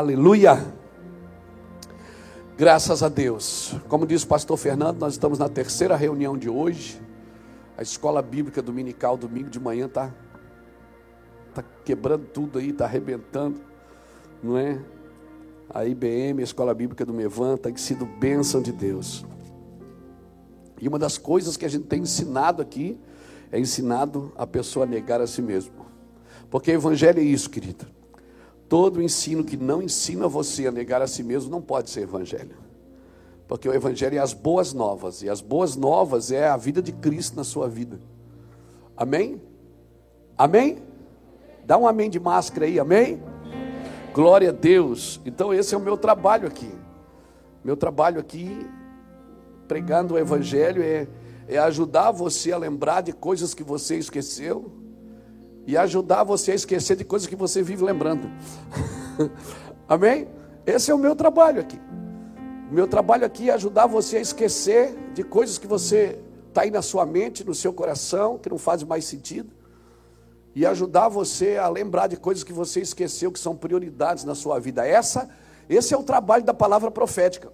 Aleluia! Graças a Deus. Como disse o pastor Fernando, nós estamos na terceira reunião de hoje. A escola bíblica dominical, domingo de manhã, está tá quebrando tudo aí, está arrebentando, não é? A IBM, a Escola Bíblica do Mevan, tem sido bênção de Deus. E uma das coisas que a gente tem ensinado aqui é ensinado a pessoa a negar a si mesmo. Porque o evangelho é isso, querido. Todo ensino que não ensina você a negar a si mesmo não pode ser evangelho. Porque o evangelho é as boas novas, e as boas novas é a vida de Cristo na sua vida. Amém? Amém? Dá um amém de máscara aí, amém? Glória a Deus. Então esse é o meu trabalho aqui. Meu trabalho aqui pregando o evangelho é é ajudar você a lembrar de coisas que você esqueceu e ajudar você a esquecer de coisas que você vive lembrando. Amém? Esse é o meu trabalho aqui. O meu trabalho aqui é ajudar você a esquecer de coisas que você está aí na sua mente, no seu coração, que não fazem mais sentido. E ajudar você a lembrar de coisas que você esqueceu, que são prioridades na sua vida. Essa, esse é o trabalho da palavra profética.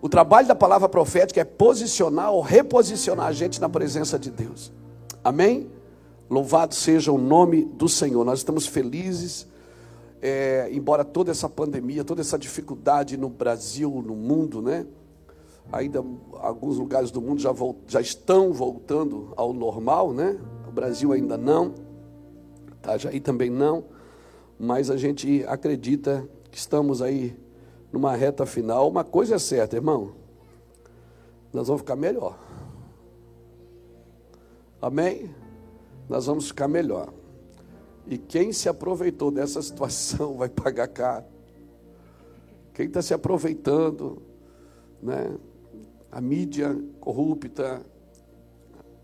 O trabalho da palavra profética é posicionar ou reposicionar a gente na presença de Deus. Amém? Louvado seja o nome do Senhor. Nós estamos felizes, é, embora toda essa pandemia, toda essa dificuldade no Brasil, no mundo, né? Ainda alguns lugares do mundo já, já estão voltando ao normal, né? O Brasil ainda não, Itajaí também não, mas a gente acredita que estamos aí numa reta final, uma coisa é certa, irmão. Nós vamos ficar melhor. Amém? Nós vamos ficar melhor. E quem se aproveitou dessa situação vai pagar caro. Quem está se aproveitando, né? A mídia corrupta,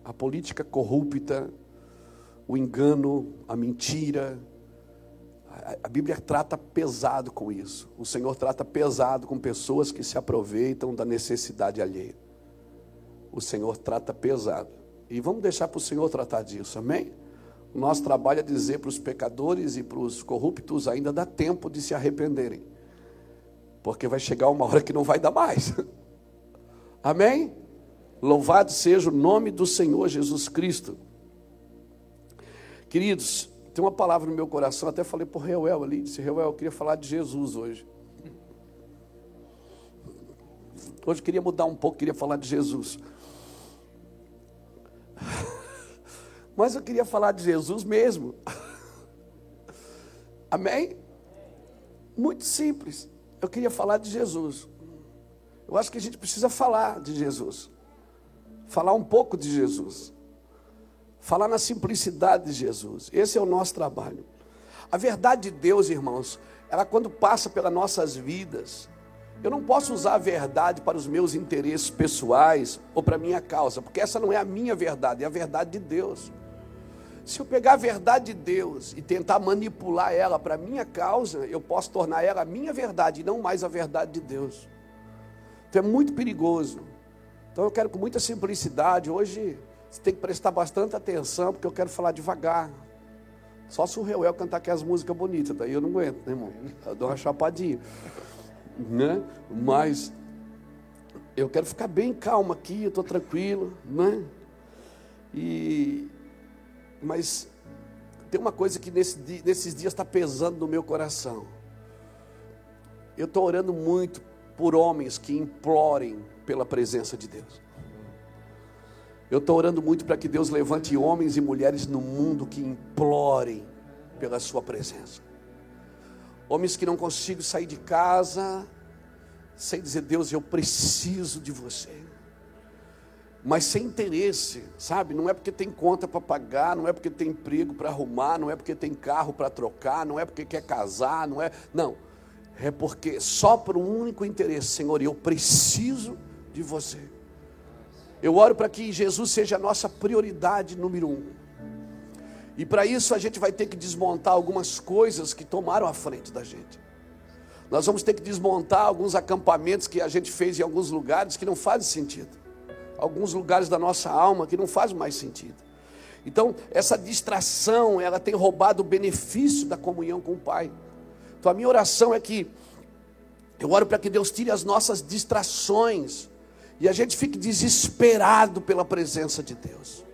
a política corrupta, o engano, a mentira, a Bíblia trata pesado com isso. O Senhor trata pesado com pessoas que se aproveitam da necessidade alheia. O Senhor trata pesado. E vamos deixar para o Senhor tratar disso, amém? O nosso trabalho é dizer para os pecadores e para os corruptos ainda dá tempo de se arrependerem. Porque vai chegar uma hora que não vai dar mais. Amém? Louvado seja o nome do Senhor Jesus Cristo. Queridos, tem uma palavra no meu coração, até falei para o Reuel ali, disse, Reuel, eu queria falar de Jesus hoje. Hoje eu queria mudar um pouco, queria falar de Jesus. Mas eu queria falar de Jesus mesmo. Amém? Muito simples. Eu queria falar de Jesus. Eu acho que a gente precisa falar de Jesus. Falar um pouco de Jesus. Falar na simplicidade de Jesus. Esse é o nosso trabalho. A verdade de Deus, irmãos, ela quando passa pelas nossas vidas, eu não posso usar a verdade para os meus interesses pessoais ou para a minha causa, porque essa não é a minha verdade, é a verdade de Deus. Se eu pegar a verdade de Deus e tentar manipular ela para a minha causa, eu posso tornar ela a minha verdade e não mais a verdade de Deus. Então é muito perigoso. Então eu quero com muita simplicidade, hoje você tem que prestar bastante atenção, porque eu quero falar devagar. Só se o Reuel cantar aquelas músicas bonitas, daí eu não aguento, né, irmão? Eu dou uma chapadinha. Né? Mas eu quero ficar bem calmo aqui, eu estou tranquilo, né? E, mas tem uma coisa que nesse, nesses dias está pesando no meu coração. Eu estou orando muito por homens que implorem pela presença de Deus. Eu estou orando muito para que Deus levante homens e mulheres no mundo que implorem pela Sua presença. Homens que não consigam sair de casa sem dizer, Deus, eu preciso de você. Mas sem interesse, sabe? Não é porque tem conta para pagar, não é porque tem emprego para arrumar, não é porque tem carro para trocar, não é porque quer casar, não é. Não. É porque só por um único interesse, Senhor, eu preciso de você. Eu oro para que Jesus seja a nossa prioridade número um. E para isso a gente vai ter que desmontar algumas coisas que tomaram a frente da gente. Nós vamos ter que desmontar alguns acampamentos que a gente fez em alguns lugares que não fazem sentido. Alguns lugares da nossa alma que não fazem mais sentido. Então, essa distração, ela tem roubado o benefício da comunhão com o Pai. Então a minha oração é que eu oro para que Deus tire as nossas distrações e a gente fique desesperado pela presença de Deus.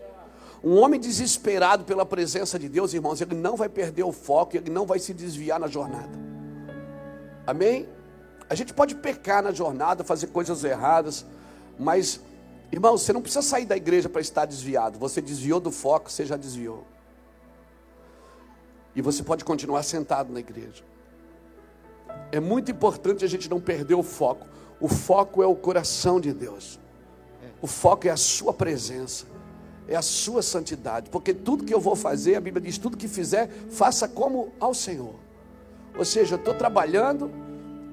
Um homem desesperado pela presença de Deus, irmãos, ele não vai perder o foco, ele não vai se desviar na jornada. Amém? A gente pode pecar na jornada, fazer coisas erradas, mas, irmãos, você não precisa sair da igreja para estar desviado. Você desviou do foco, você já desviou. E você pode continuar sentado na igreja. É muito importante a gente não perder o foco. O foco é o coração de Deus. O foco é a sua presença é a sua santidade, porque tudo que eu vou fazer, a Bíblia diz: tudo que fizer, faça como ao Senhor. Ou seja, eu estou trabalhando,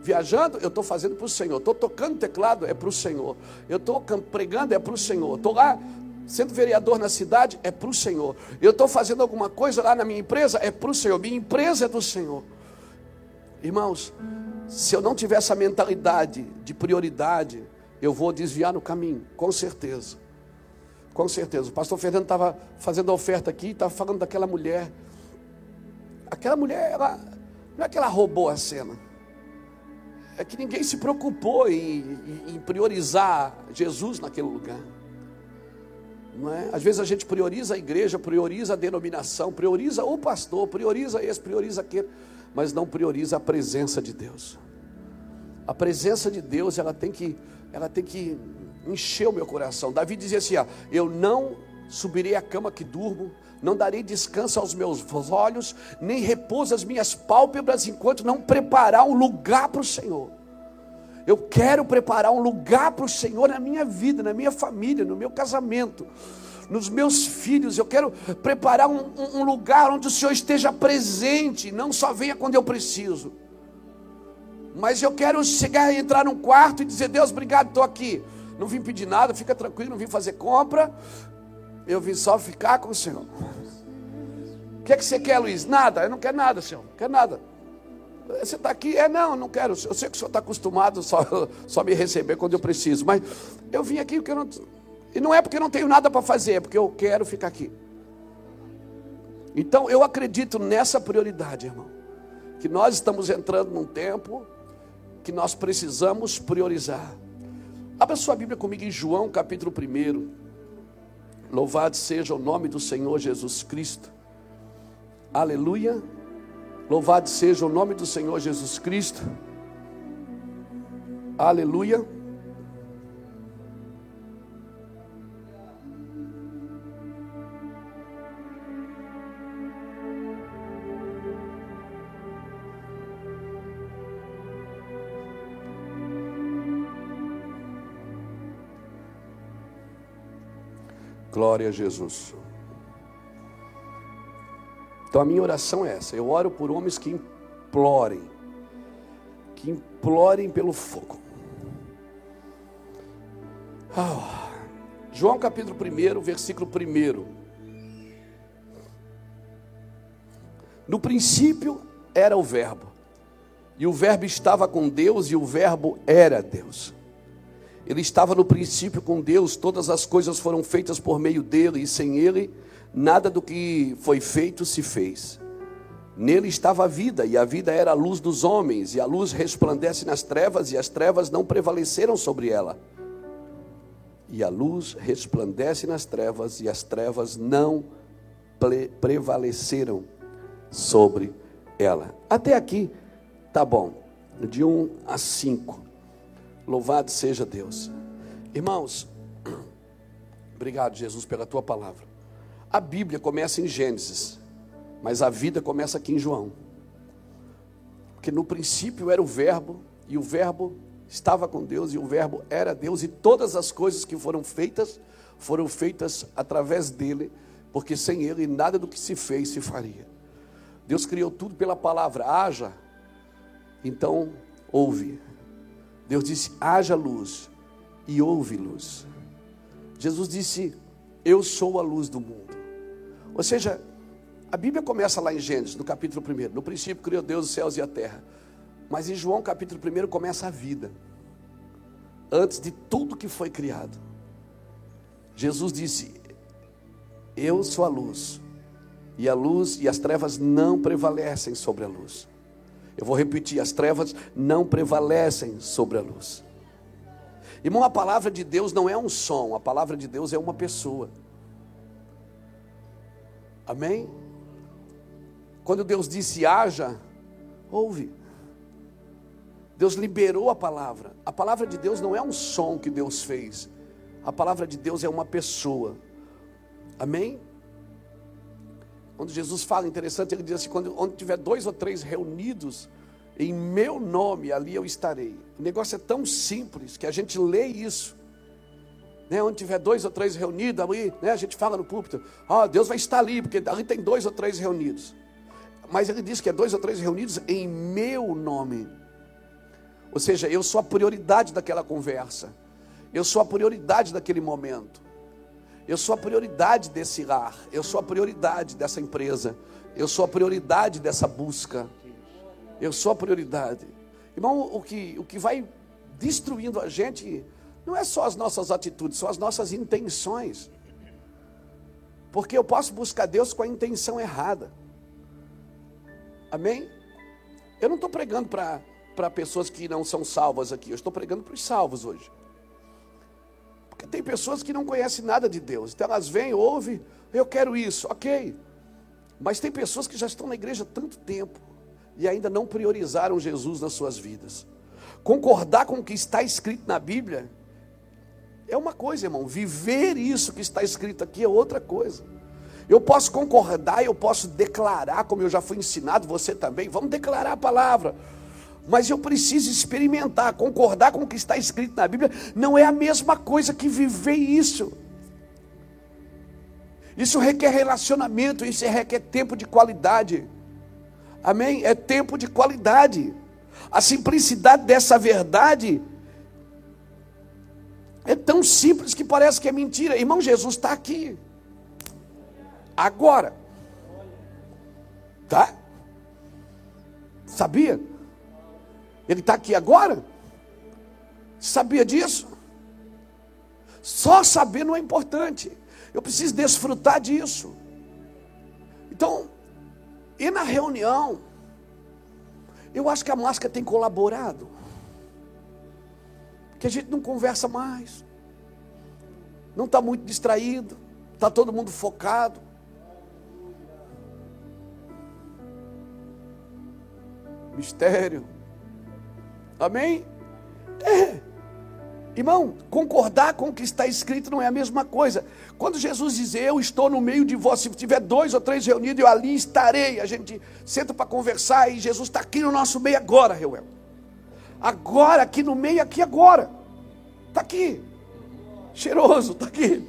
viajando, eu estou fazendo para o Senhor. Estou tocando teclado, é para o Senhor. Eu estou pregando, é para o Senhor. Estou lá sendo vereador na cidade, é para o Senhor. Eu estou fazendo alguma coisa lá na minha empresa, é para o Senhor. Minha empresa é do Senhor. Irmãos, se eu não tiver essa mentalidade de prioridade, eu vou desviar no caminho, com certeza. Com certeza. O pastor Fernando estava fazendo a oferta aqui, estava falando daquela mulher. Aquela mulher, ela, não é que ela roubou a cena. É que ninguém se preocupou em, em, priorizar Jesus naquele lugar. Não é? Às vezes a gente prioriza a igreja, prioriza a denominação, prioriza o pastor, prioriza esse, prioriza aquele, mas não prioriza a presença de Deus. A presença de Deus, ela tem que, ela tem que encheu meu coração. Davi dizia assim: ó, Eu não subirei à cama que durmo, não darei descanso aos meus olhos, nem repouso às minhas pálpebras, enquanto não preparar um lugar para o Senhor. Eu quero preparar um lugar para o Senhor na minha vida, na minha família, no meu casamento, nos meus filhos. Eu quero preparar um, um lugar onde o Senhor esteja presente, não só venha quando eu preciso. Mas eu quero chegar e entrar num quarto e dizer: Deus, obrigado, estou aqui. Não vim pedir nada, fica tranquilo, não vim fazer compra. Eu vim só ficar com o Senhor. O que é que você quer, Luiz? Nada, eu não quero nada, Senhor. Não quero nada. Você está aqui? É, não, não quero. Eu sei que o senhor está acostumado só, só me receber quando eu preciso, mas eu vim aqui porque eu não. E não é porque eu não tenho nada para fazer, é porque eu quero ficar aqui. Então eu acredito nessa prioridade, irmão. Que nós estamos entrando num tempo que nós precisamos priorizar. Abra sua Bíblia comigo em João capítulo 1. Louvado seja o nome do Senhor Jesus Cristo. Aleluia. Louvado seja o nome do Senhor Jesus Cristo. Aleluia. Glória a Jesus. Então a minha oração é essa. Eu oro por homens que implorem, que implorem pelo fogo. Oh. João capítulo 1, versículo 1. No princípio era o Verbo, e o Verbo estava com Deus, e o Verbo era Deus. Ele estava no princípio com Deus, todas as coisas foram feitas por meio dele, e sem ele, nada do que foi feito se fez. Nele estava a vida, e a vida era a luz dos homens, e a luz resplandece nas trevas, e as trevas não prevaleceram sobre ela. E a luz resplandece nas trevas, e as trevas não prevaleceram sobre ela. Até aqui, tá bom, de 1 a 5. Louvado seja Deus. Irmãos, obrigado, Jesus, pela tua palavra. A Bíblia começa em Gênesis, mas a vida começa aqui em João. Porque no princípio era o Verbo, e o Verbo estava com Deus, e o Verbo era Deus, e todas as coisas que foram feitas, foram feitas através dele, porque sem ele nada do que se fez se faria. Deus criou tudo pela palavra, haja, então ouve. Deus disse: haja luz, e houve luz. Jesus disse: Eu sou a luz do mundo. Ou seja, a Bíblia começa lá em Gênesis, no capítulo 1. No princípio criou Deus os céus e a terra. Mas em João, capítulo 1, começa a vida. Antes de tudo que foi criado. Jesus disse: Eu sou a luz. E a luz e as trevas não prevalecem sobre a luz. Eu vou repetir: as trevas não prevalecem sobre a luz. Irmão, a palavra de Deus não é um som, a palavra de Deus é uma pessoa. Amém? Quando Deus disse haja, ouve. Deus liberou a palavra. A palavra de Deus não é um som que Deus fez. A palavra de Deus é uma pessoa. Amém? Quando Jesus fala, interessante, ele diz assim: quando, onde tiver dois ou três reunidos em meu nome, ali eu estarei. O negócio é tão simples que a gente lê isso. Né, onde tiver dois ou três reunidos, ali, né, a gente fala no púlpito, ó, oh, Deus vai estar ali, porque ali tem dois ou três reunidos. Mas ele diz que é dois ou três reunidos em meu nome. Ou seja, eu sou a prioridade daquela conversa. Eu sou a prioridade daquele momento. Eu sou a prioridade desse lar. Eu sou a prioridade dessa empresa. Eu sou a prioridade dessa busca. Eu sou a prioridade. Irmão, o que, o que vai destruindo a gente não é só as nossas atitudes, são as nossas intenções. Porque eu posso buscar Deus com a intenção errada. Amém? Eu não estou pregando para pessoas que não são salvas aqui, eu estou pregando para os salvos hoje. Porque tem pessoas que não conhecem nada de Deus, então elas vêm, ouvem, eu quero isso, ok. Mas tem pessoas que já estão na igreja há tanto tempo, e ainda não priorizaram Jesus nas suas vidas. Concordar com o que está escrito na Bíblia é uma coisa, irmão. Viver isso que está escrito aqui é outra coisa. Eu posso concordar, eu posso declarar, como eu já fui ensinado, você também. Vamos declarar a palavra. Mas eu preciso experimentar, concordar com o que está escrito na Bíblia. Não é a mesma coisa que viver isso. Isso requer relacionamento, isso requer tempo de qualidade. Amém? É tempo de qualidade. A simplicidade dessa verdade é tão simples que parece que é mentira. Irmão, Jesus está aqui. Agora. Tá? Sabia? Ele está aqui agora? Sabia disso? Só saber não é importante. Eu preciso desfrutar disso. Então, e na reunião, eu acho que a máscara tem colaborado. Que a gente não conversa mais. Não está muito distraído. Está todo mundo focado. Mistério. Amém? É. Irmão, concordar com o que está escrito não é a mesma coisa. Quando Jesus diz, eu estou no meio de vós, se tiver dois ou três reunidos, eu ali estarei. A gente senta para conversar e Jesus está aqui no nosso meio agora, Reuel. Agora, aqui no meio, aqui agora. Está aqui. Cheiroso, está aqui.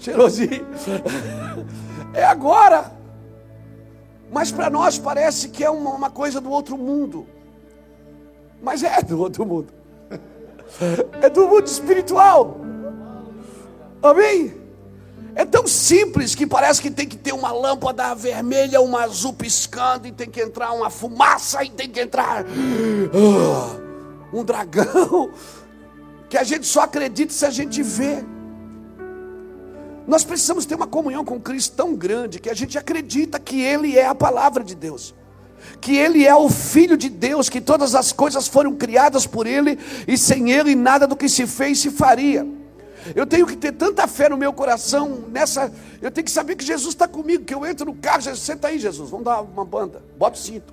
Cheirosinho. É agora. Mas para nós parece que é uma, uma coisa do outro mundo. Mas é do outro mundo é do mundo espiritual. Amém? É tão simples que parece que tem que ter uma lâmpada vermelha, uma azul piscando, e tem que entrar uma fumaça, e tem que entrar uh, um dragão, que a gente só acredita se a gente vê. Nós precisamos ter uma comunhão com Cristo tão grande que a gente acredita que Ele é a palavra de Deus que Ele é o Filho de Deus, que todas as coisas foram criadas por Ele, e sem Ele nada do que se fez se faria. Eu tenho que ter tanta fé no meu coração nessa. Eu tenho que saber que Jesus está comigo, que eu entro no carro, Jesus, senta aí, Jesus, vamos dar uma banda, bota o cinto.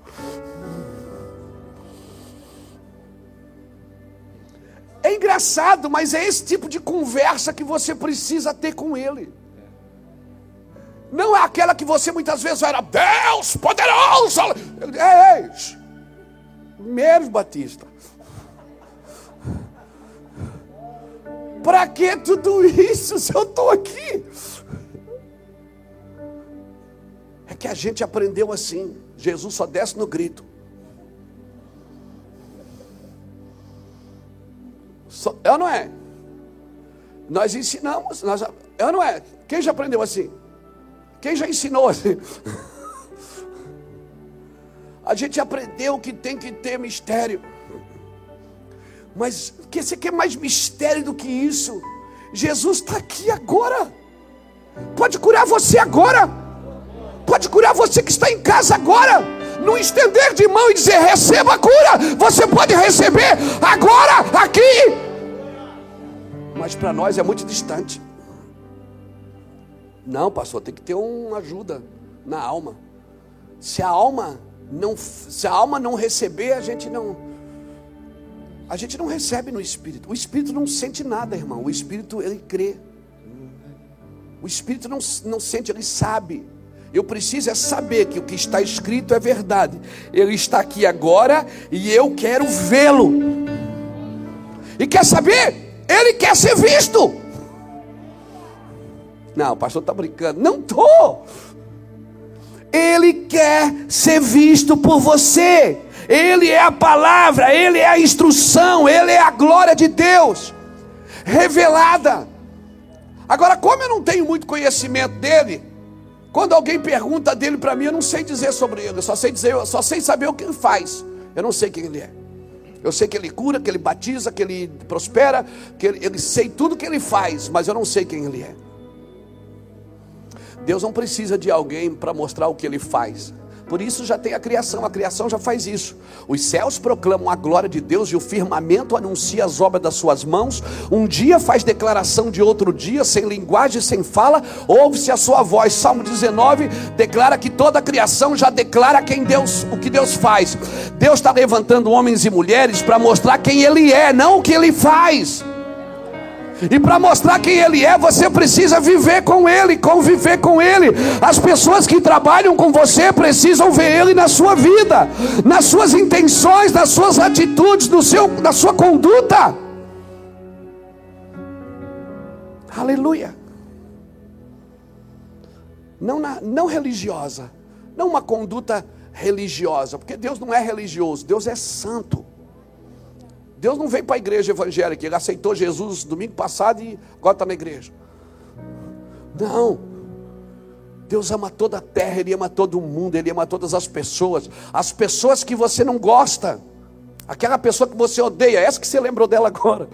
É engraçado, mas é esse tipo de conversa que você precisa ter com Ele. Não é aquela que você muitas vezes era Deus poderoso. Ei. Menos Batista. Para que tudo isso se eu estou aqui? É que a gente aprendeu assim. Jesus só desce no grito. Só, é ou não é? Nós ensinamos, nós, é ou não é? Quem já aprendeu assim? Quem já ensinou assim? A gente aprendeu que tem que ter mistério. Mas que você quer mais mistério do que isso? Jesus está aqui agora. Pode curar você agora. Pode curar você que está em casa agora. no estender de mão e dizer: receba a cura. Você pode receber agora, aqui. Mas para nós é muito distante. Não, pastor, tem que ter uma ajuda na alma. Se a alma não, se a alma não receber, a gente não, a gente não recebe no espírito. O espírito não sente nada, irmão. O espírito ele crê. O espírito não, não sente, ele sabe. Eu preciso é saber que o que está escrito é verdade. Ele está aqui agora e eu quero vê-lo. E quer saber? Ele quer ser visto. Não, o pastor está brincando. Não estou. Ele quer ser visto por você. Ele é a palavra, ele é a instrução, ele é a glória de Deus revelada. Agora, como eu não tenho muito conhecimento dele, quando alguém pergunta dele para mim, eu não sei dizer sobre ele, eu só sei dizer, eu só sei saber o que ele faz. Eu não sei quem ele é. Eu sei que ele cura, que ele batiza, que ele prospera, que ele, ele sei tudo que ele faz, mas eu não sei quem ele é. Deus não precisa de alguém para mostrar o que ele faz. Por isso já tem a criação, a criação já faz isso. Os céus proclamam a glória de Deus e o firmamento anuncia as obras das suas mãos. Um dia faz declaração de outro dia, sem linguagem, sem fala, ouve-se a sua voz. Salmo 19 declara que toda a criação já declara quem Deus, o que Deus faz. Deus está levantando homens e mulheres para mostrar quem Ele é, não o que Ele faz. E para mostrar quem Ele é, você precisa viver com Ele, conviver com Ele. As pessoas que trabalham com você precisam ver Ele na sua vida, nas suas intenções, nas suas atitudes, no seu, na sua conduta. Aleluia. Não, na, não religiosa, não uma conduta religiosa, porque Deus não é religioso, Deus é santo. Deus não veio para a igreja evangélica, ele aceitou Jesus domingo passado e agora está na igreja. Não. Deus ama toda a terra, Ele ama todo mundo, Ele ama todas as pessoas. As pessoas que você não gosta, aquela pessoa que você odeia, essa que você lembrou dela agora.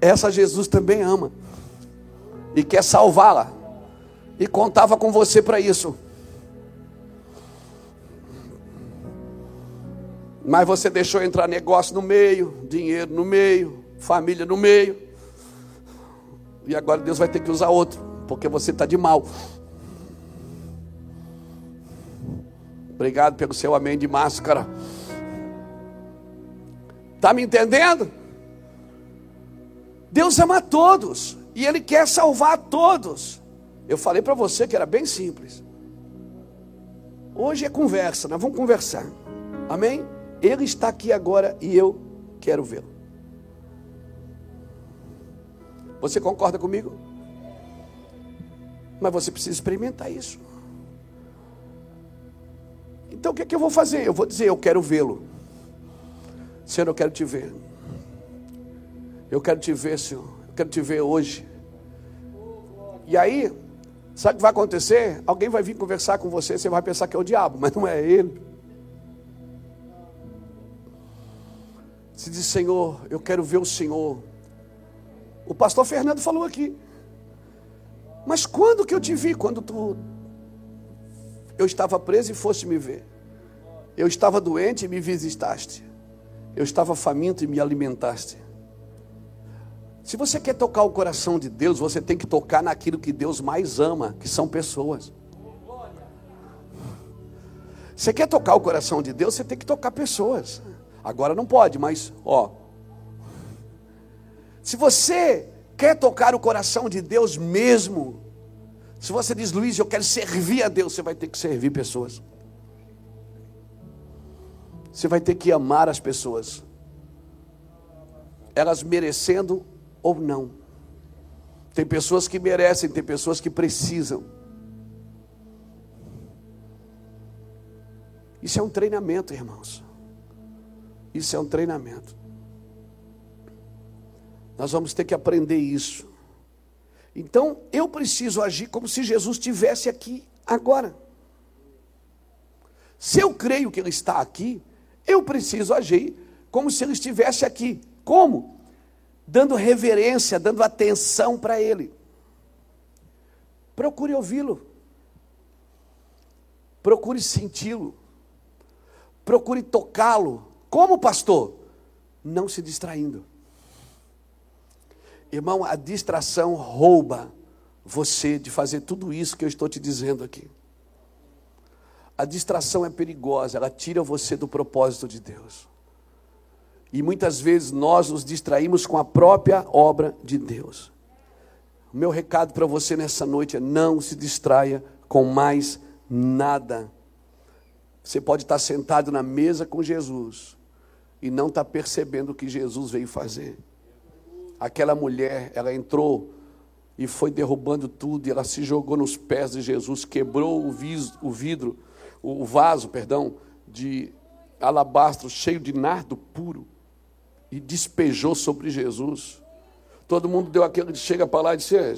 Essa Jesus também ama e quer salvá-la. E contava com você para isso. Mas você deixou entrar negócio no meio, dinheiro no meio, família no meio. E agora Deus vai ter que usar outro, porque você está de mal. Obrigado pelo seu amém de máscara. Está me entendendo? Deus ama todos e Ele quer salvar todos. Eu falei para você que era bem simples. Hoje é conversa, nós vamos conversar. Amém? Ele está aqui agora e eu quero vê-lo. Você concorda comigo? Mas você precisa experimentar isso. Então o que, é que eu vou fazer? Eu vou dizer, eu quero vê-lo. Senhor, eu quero te ver. Eu quero te ver, Senhor. Eu quero te ver hoje. E aí, sabe o que vai acontecer? Alguém vai vir conversar com você, você vai pensar que é o diabo, mas não é ele. Se diz, Senhor, eu quero ver o Senhor. O pastor Fernando falou aqui. Mas quando que eu te vi? Quando tu. Eu estava preso e foste me ver. Eu estava doente e me visitaste. Eu estava faminto e me alimentaste. Se você quer tocar o coração de Deus, você tem que tocar naquilo que Deus mais ama, que são pessoas. Você quer tocar o coração de Deus, você tem que tocar pessoas. Agora não pode, mas ó. Se você quer tocar o coração de Deus mesmo, se você diz, Luiz, eu quero servir a Deus, você vai ter que servir pessoas. Você vai ter que amar as pessoas, elas merecendo ou não. Tem pessoas que merecem, tem pessoas que precisam. Isso é um treinamento, irmãos. Isso é um treinamento. Nós vamos ter que aprender isso. Então, eu preciso agir como se Jesus estivesse aqui agora. Se eu creio que Ele está aqui, eu preciso agir como se Ele estivesse aqui. Como? Dando reverência, dando atenção para Ele. Procure ouvi-lo. Procure senti-lo. Procure tocá-lo. Como pastor? Não se distraindo. Irmão, a distração rouba você de fazer tudo isso que eu estou te dizendo aqui. A distração é perigosa, ela tira você do propósito de Deus. E muitas vezes nós nos distraímos com a própria obra de Deus. O meu recado para você nessa noite é: não se distraia com mais nada. Você pode estar sentado na mesa com Jesus e não estar percebendo o que Jesus veio fazer. Aquela mulher, ela entrou e foi derrubando tudo, e ela se jogou nos pés de Jesus, quebrou o, o vidro, o vaso, perdão, de alabastro cheio de nardo puro e despejou sobre Jesus. Todo mundo deu aquele que chega para lá e disse: é,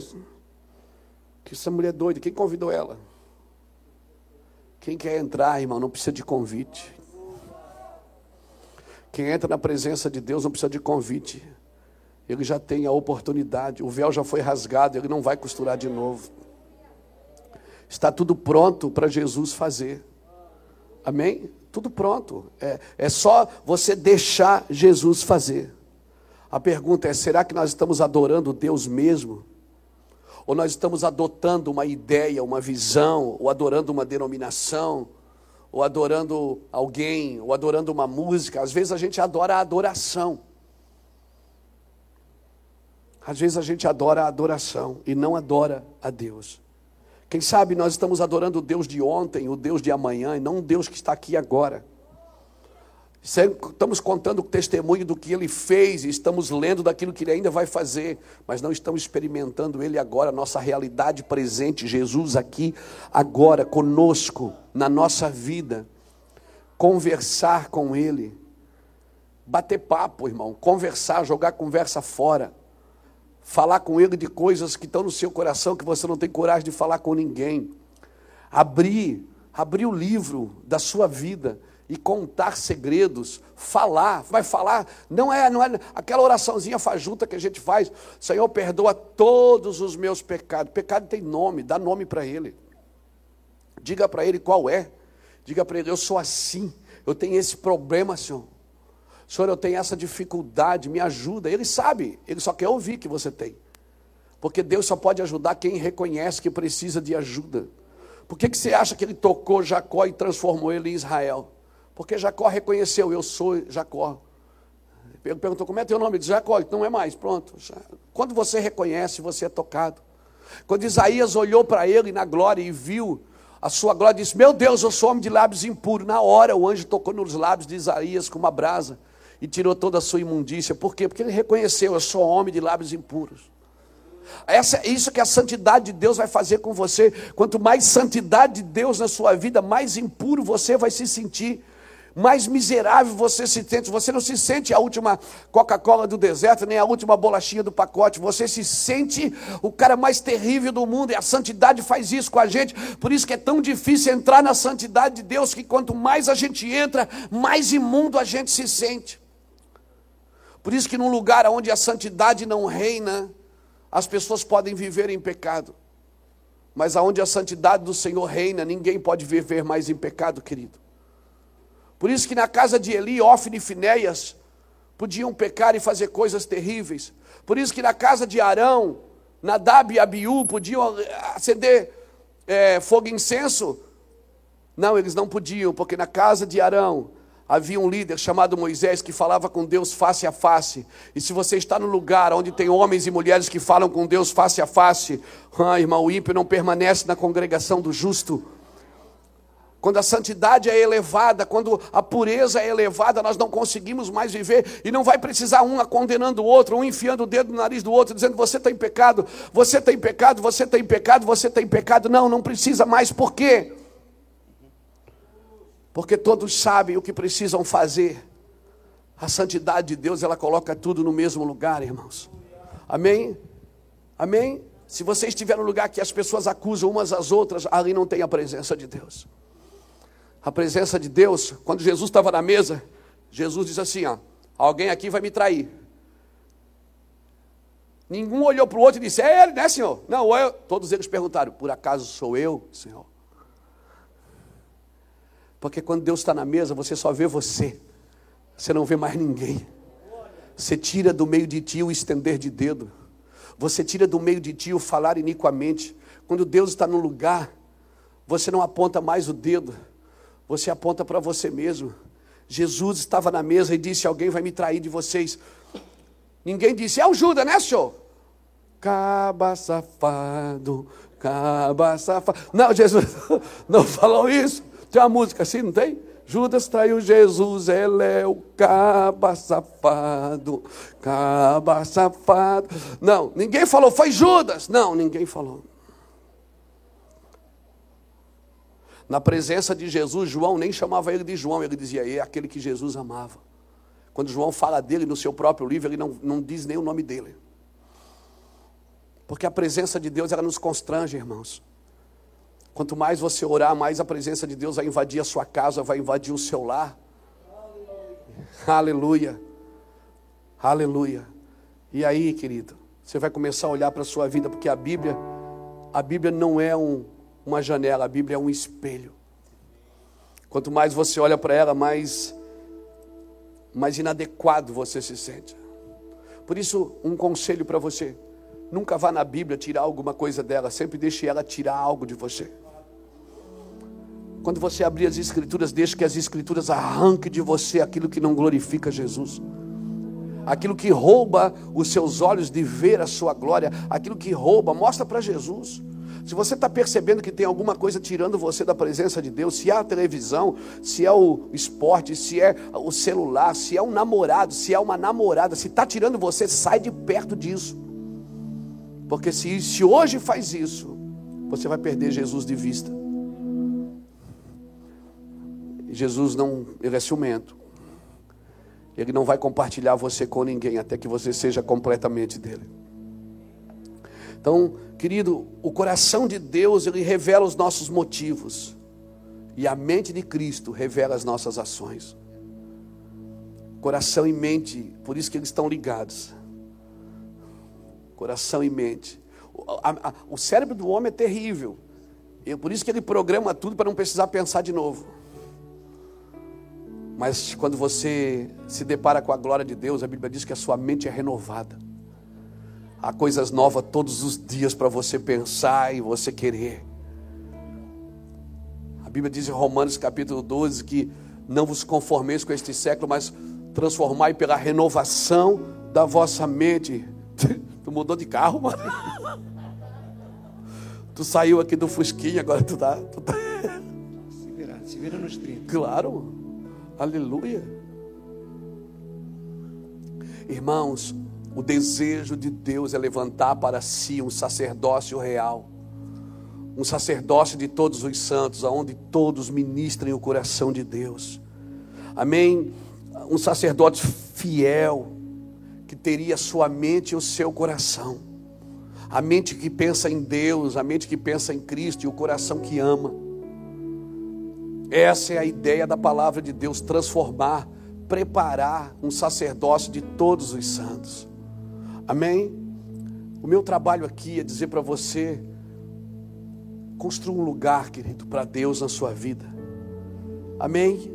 que essa mulher é doida, quem convidou ela? Quem quer entrar, irmão, não precisa de convite. Quem entra na presença de Deus não precisa de convite. Ele já tem a oportunidade. O véu já foi rasgado, ele não vai costurar de novo. Está tudo pronto para Jesus fazer. Amém? Tudo pronto. É, é só você deixar Jesus fazer. A pergunta é: será que nós estamos adorando Deus mesmo? Ou nós estamos adotando uma ideia, uma visão, ou adorando uma denominação, ou adorando alguém, ou adorando uma música. Às vezes a gente adora a adoração. Às vezes a gente adora a adoração e não adora a Deus. Quem sabe nós estamos adorando o Deus de ontem, o Deus de amanhã, e não o Deus que está aqui agora. Estamos contando o testemunho do que ele fez, estamos lendo daquilo que ele ainda vai fazer, mas não estamos experimentando ele agora, nossa realidade presente, Jesus aqui, agora, conosco, na nossa vida. Conversar com ele, bater papo, irmão, conversar, jogar conversa fora, falar com ele de coisas que estão no seu coração que você não tem coragem de falar com ninguém, abrir, abrir o livro da sua vida e contar segredos, falar, vai falar, não é, não é aquela oraçãozinha fajuta que a gente faz, Senhor, perdoa todos os meus pecados. Pecado tem nome, dá nome para ele. Diga para ele qual é. Diga para ele, eu sou assim, eu tenho esse problema, Senhor. Senhor, eu tenho essa dificuldade, me ajuda. Ele sabe, ele só quer ouvir que você tem. Porque Deus só pode ajudar quem reconhece que precisa de ajuda. Por que, que você acha que ele tocou Jacó e transformou ele em Israel? Porque Jacó reconheceu, eu sou Jacó. Ele perguntou, como é teu nome? Ele disse, Jacó, não é mais, pronto. Quando você reconhece, você é tocado. Quando Isaías olhou para ele na glória e viu a sua glória, disse, meu Deus, eu sou homem de lábios impuros. Na hora o anjo tocou nos lábios de Isaías com uma brasa e tirou toda a sua imundícia. Por quê? Porque ele reconheceu, eu sou homem de lábios impuros. Essa, isso que a santidade de Deus vai fazer com você. Quanto mais santidade de Deus na sua vida, mais impuro você vai se sentir mais miserável você se sente. Você não se sente a última Coca-Cola do deserto, nem a última bolachinha do pacote. Você se sente o cara mais terrível do mundo. E a santidade faz isso com a gente. Por isso que é tão difícil entrar na santidade de Deus, que quanto mais a gente entra, mais imundo a gente se sente. Por isso que num lugar onde a santidade não reina, as pessoas podem viver em pecado. Mas aonde a santidade do Senhor reina, ninguém pode viver mais em pecado, querido. Por isso que na casa de Eli, Ofne e Finéias podiam pecar e fazer coisas terríveis. Por isso que na casa de Arão, Nadab e Abiú podiam acender é, fogo e incenso. Não, eles não podiam, porque na casa de Arão havia um líder chamado Moisés que falava com Deus face a face. E se você está no lugar onde tem homens e mulheres que falam com Deus face a face, ah, irmão, o ímpio não permanece na congregação do justo quando a santidade é elevada, quando a pureza é elevada, nós não conseguimos mais viver e não vai precisar um condenando o outro, um enfiando o dedo no nariz do outro, dizendo você tem pecado, você tem pecado, você tem pecado, você tem pecado. Não, não precisa mais. Por quê? Porque todos sabem o que precisam fazer. A santidade de Deus, ela coloca tudo no mesmo lugar, irmãos. Amém? Amém? Se você estiver no lugar que as pessoas acusam umas às outras, ali não tem a presença de Deus a presença de Deus, quando Jesus estava na mesa, Jesus disse assim: ó, alguém aqui vai me trair. Nenhum olhou para o outro e disse: É ele, né, senhor? Não, eu. Todos eles perguntaram: Por acaso sou eu, senhor? Porque quando Deus está na mesa, você só vê você, você não vê mais ninguém. Você tira do meio de ti o estender de dedo, você tira do meio de ti o falar iniquamente. Quando Deus está no lugar, você não aponta mais o dedo, você aponta para você mesmo. Jesus estava na mesa e disse: Alguém vai me trair de vocês. Ninguém disse: É o Judas, né, senhor? Caba safado, caba safado. Não, Jesus não falou isso. Tem uma música assim, não tem? Judas traiu Jesus, ele é o caba safado, caba safado. Não, ninguém falou, foi Judas. Não, ninguém falou. Na presença de Jesus, João nem chamava ele de João, ele dizia, é aquele que Jesus amava. Quando João fala dele no seu próprio livro, ele não, não diz nem o nome dele. Porque a presença de Deus, ela nos constrange, irmãos. Quanto mais você orar, mais a presença de Deus vai invadir a sua casa, vai invadir o seu lar. Aleluia. Aleluia. E aí, querido, você vai começar a olhar para a sua vida, porque a Bíblia, a Bíblia não é um, uma janela, a Bíblia é um espelho. Quanto mais você olha para ela, mais, mais inadequado você se sente. Por isso, um conselho para você: nunca vá na Bíblia tirar alguma coisa dela, sempre deixe ela tirar algo de você. Quando você abrir as Escrituras, deixe que as Escrituras arranquem de você aquilo que não glorifica Jesus, aquilo que rouba os seus olhos de ver a sua glória, aquilo que rouba, mostra para Jesus. Se você está percebendo que tem alguma coisa tirando você da presença de Deus, se é a televisão, se é o esporte, se é o celular, se é um namorado, se é uma namorada, se está tirando você, sai de perto disso. Porque se, se hoje faz isso, você vai perder Jesus de vista. Jesus não, ele é ciumento. Ele não vai compartilhar você com ninguém até que você seja completamente dele. Então, querido, o coração de Deus, ele revela os nossos motivos. E a mente de Cristo revela as nossas ações. Coração e mente, por isso que eles estão ligados. Coração e mente. O, a, a, o cérebro do homem é terrível. E por isso que ele programa tudo para não precisar pensar de novo. Mas quando você se depara com a glória de Deus, a Bíblia diz que a sua mente é renovada. Há coisas novas todos os dias para você pensar e você querer. A Bíblia diz em Romanos capítulo 12 que não vos conformeis com este século, mas transformai pela renovação da vossa mente. Tu mudou de carro, mano? Tu saiu aqui do Fusquinha, agora tu tá. Tu tá... Se vira, se vira nos 30. Claro, aleluia. Irmãos, o desejo de Deus é levantar para si um sacerdócio real, um sacerdócio de todos os santos, aonde todos ministrem o coração de Deus. Amém? Um sacerdote fiel, que teria sua mente e o seu coração. A mente que pensa em Deus, a mente que pensa em Cristo e o coração que ama. Essa é a ideia da palavra de Deus: transformar, preparar um sacerdócio de todos os santos. Amém? O meu trabalho aqui é dizer para você: construa um lugar, querido, para Deus na sua vida. Amém?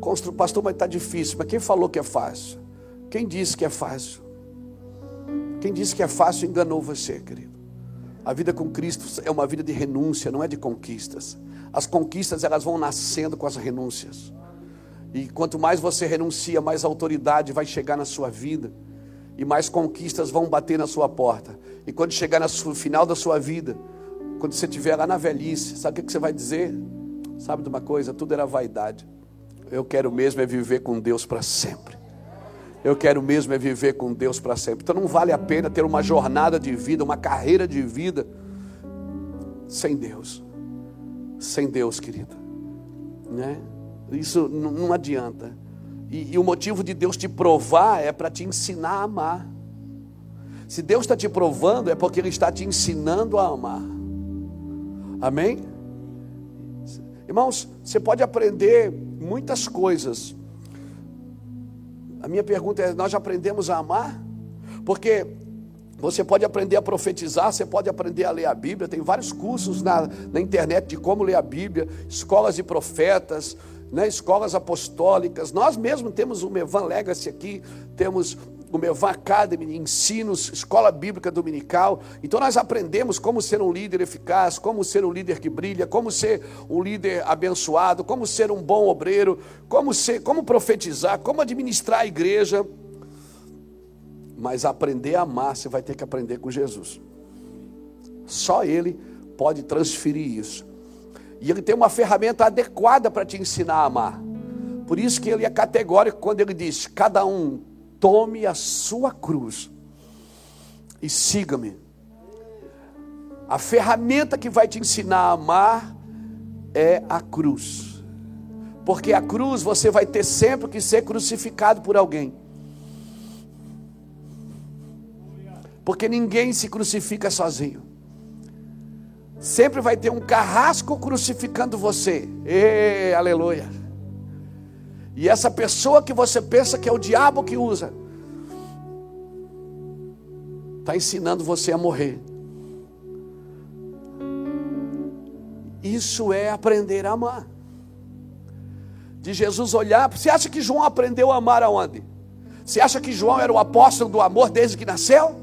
Construa, pastor, mas está difícil. Mas quem falou que é fácil? Quem disse que é fácil? Quem disse que é fácil enganou você, querido. A vida com Cristo é uma vida de renúncia, não é de conquistas. As conquistas elas vão nascendo com as renúncias. E quanto mais você renuncia, mais autoridade vai chegar na sua vida e mais conquistas vão bater na sua porta. E quando chegar no final da sua vida, quando você estiver lá na velhice, sabe o que você vai dizer? Sabe de uma coisa? Tudo era vaidade. Eu quero mesmo é viver com Deus para sempre. Eu quero mesmo é viver com Deus para sempre. Então não vale a pena ter uma jornada de vida, uma carreira de vida sem Deus. Sem Deus, querida. Né? Isso não adianta. E, e o motivo de Deus te provar é para te ensinar a amar. Se Deus está te provando, é porque Ele está te ensinando a amar. Amém? Irmãos, você pode aprender muitas coisas. A minha pergunta é: nós já aprendemos a amar? Porque você pode aprender a profetizar, você pode aprender a ler a Bíblia. Tem vários cursos na, na internet de como ler a Bíblia, escolas de profetas, né, escolas apostólicas. Nós mesmos temos o Mevan Legacy aqui, temos o Mevan Academy, ensinos, escola bíblica dominical. Então nós aprendemos como ser um líder eficaz, como ser um líder que brilha, como ser um líder abençoado, como ser um bom obreiro, como ser, como profetizar, como administrar a igreja. Mas aprender a amar, você vai ter que aprender com Jesus. Só ele pode transferir isso. E ele tem uma ferramenta adequada para te ensinar a amar. Por isso que ele é categórico quando ele diz: cada um tome a sua cruz e siga-me. A ferramenta que vai te ensinar a amar é a cruz. Porque a cruz você vai ter sempre que ser crucificado por alguém. Porque ninguém se crucifica sozinho. Sempre vai ter um carrasco crucificando você. Ê, aleluia. E essa pessoa que você pensa que é o diabo que usa, está ensinando você a morrer. Isso é aprender a amar. De Jesus olhar, você acha que João aprendeu a amar aonde? Você acha que João era o apóstolo do amor desde que nasceu?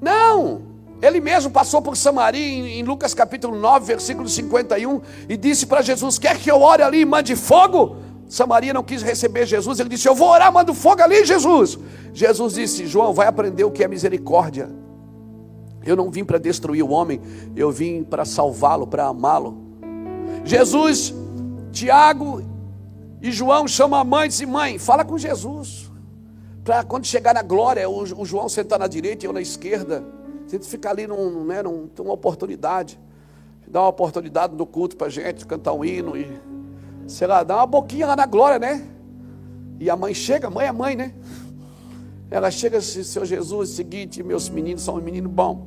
Não! Ele mesmo passou por Samaria em, Lucas capítulo 9, versículo 51, e disse para Jesus: Quer que eu ore ali e mande fogo? Samaria não quis receber Jesus, ele disse: Eu vou orar, mando fogo ali, Jesus. Jesus disse: João, vai aprender o que é misericórdia. Eu não vim para destruir o homem, eu vim para salvá-lo, para amá-lo. Jesus, Tiago e João chamam a mãe e dizem: Mãe, fala com Jesus. Para quando chegar na glória, o, o João sentar na direita e eu na esquerda. Você fica ali, num, né, num, tem uma oportunidade. Dá uma oportunidade no culto para gente cantar um hino e, sei lá, dá uma boquinha lá na glória, né? E a mãe chega, mãe é mãe, né? Ela chega assim, seu Jesus, é seguinte, meus meninos são um menino bom.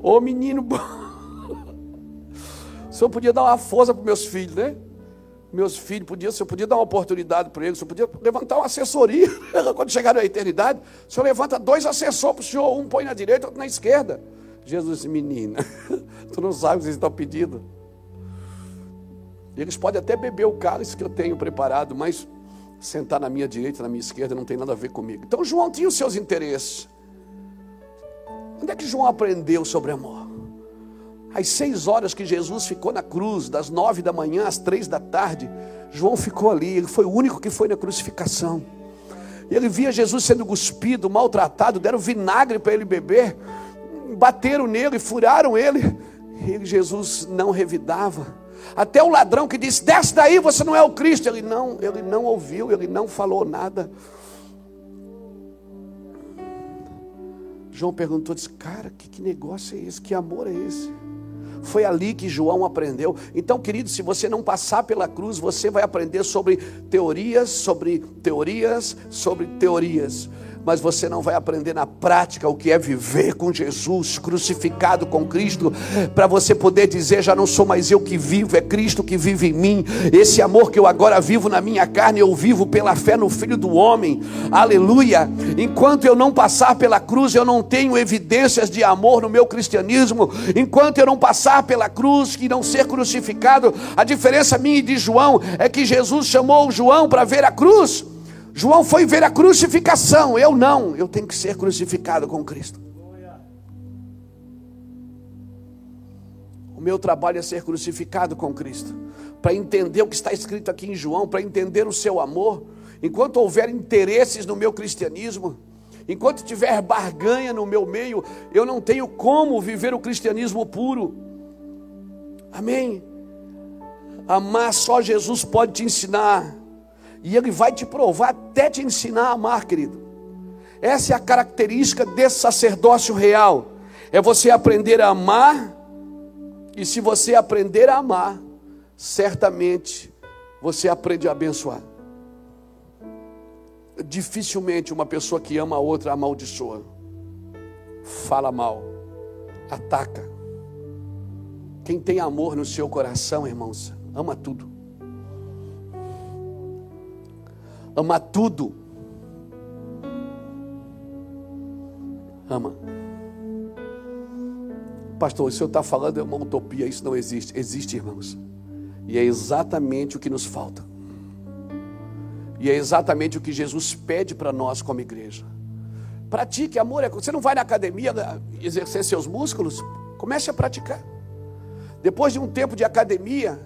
Ô menino bom. O senhor podia dar uma força para meus filhos, né? Meus filhos, podia, o senhor podia dar uma oportunidade para eles, o senhor podia levantar uma assessoria. Quando chegar na eternidade, o senhor levanta dois assessores para o senhor, um põe na direita, outro na esquerda. Jesus disse, menina, tu não sabe o que vocês estão pedindo. Eles podem até beber o cálice que eu tenho preparado, mas sentar na minha direita, na minha esquerda, não tem nada a ver comigo. Então João tinha os seus interesses. Onde é que João aprendeu sobre amor? Às seis horas que Jesus ficou na cruz, das nove da manhã às três da tarde, João ficou ali, ele foi o único que foi na crucificação. Ele via Jesus sendo cuspido, maltratado, deram vinagre para ele beber, bateram nele, furaram ele. E Jesus não revidava. Até o ladrão que disse: Desce daí, você não é o Cristo. Ele não, ele não ouviu, ele não falou nada. João perguntou: disse, Cara, que, que negócio é esse? Que amor é esse? Foi ali que João aprendeu. Então, querido, se você não passar pela cruz, você vai aprender sobre teorias, sobre teorias, sobre teorias mas você não vai aprender na prática o que é viver com Jesus, crucificado com Cristo, para você poder dizer: já não sou mais eu que vivo, é Cristo que vive em mim. Esse amor que eu agora vivo na minha carne, eu vivo pela fé no Filho do Homem. Aleluia. Enquanto eu não passar pela cruz, eu não tenho evidências de amor no meu cristianismo. Enquanto eu não passar pela cruz e não ser crucificado, a diferença minha e de João é que Jesus chamou João para ver a cruz. João foi ver a crucificação, eu não, eu tenho que ser crucificado com Cristo. O meu trabalho é ser crucificado com Cristo, para entender o que está escrito aqui em João, para entender o seu amor. Enquanto houver interesses no meu cristianismo, enquanto tiver barganha no meu meio, eu não tenho como viver o cristianismo puro. Amém? Amar só Jesus pode te ensinar. E Ele vai te provar até te ensinar a amar, querido. Essa é a característica desse sacerdócio real. É você aprender a amar. E se você aprender a amar, certamente você aprende a abençoar. Dificilmente uma pessoa que ama a outra amaldiçoa, fala mal, ataca. Quem tem amor no seu coração, irmãos, ama tudo. Ama tudo. Ama. Pastor, o senhor está falando é uma utopia, isso não existe. Existe, irmãos. E é exatamente o que nos falta. E é exatamente o que Jesus pede para nós como igreja. Pratique amor. É você não vai na academia né, exercer seus músculos? Comece a praticar. Depois de um tempo de academia,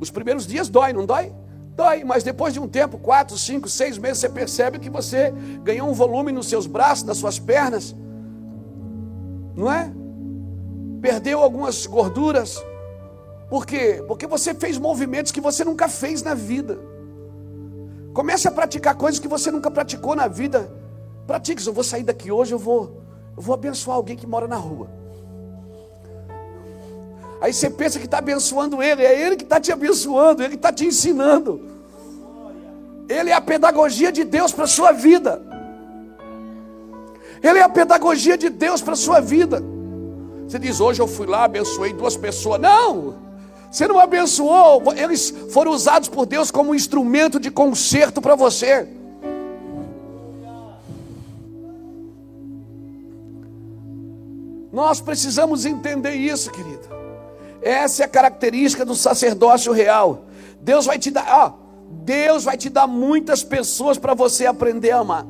os primeiros dias dói, não dói? Dói, mas depois de um tempo, quatro, cinco, seis meses, você percebe que você ganhou um volume nos seus braços, nas suas pernas, não é? Perdeu algumas gorduras. Por quê? Porque você fez movimentos que você nunca fez na vida. Comece a praticar coisas que você nunca praticou na vida. Pratique, eu vou sair daqui hoje, eu vou, eu vou abençoar alguém que mora na rua. Aí você pensa que está abençoando ele, é ele que está te abençoando, ele está te ensinando. Ele é a pedagogia de Deus para a sua vida. Ele é a pedagogia de Deus para a sua vida. Você diz, hoje eu fui lá, abençoei duas pessoas. Não! Você não abençoou, eles foram usados por Deus como um instrumento de conserto para você. Nós precisamos entender isso, querido. Essa é a característica do sacerdócio real. Deus vai te dar, ó, Deus vai te dar muitas pessoas para você aprender a amar.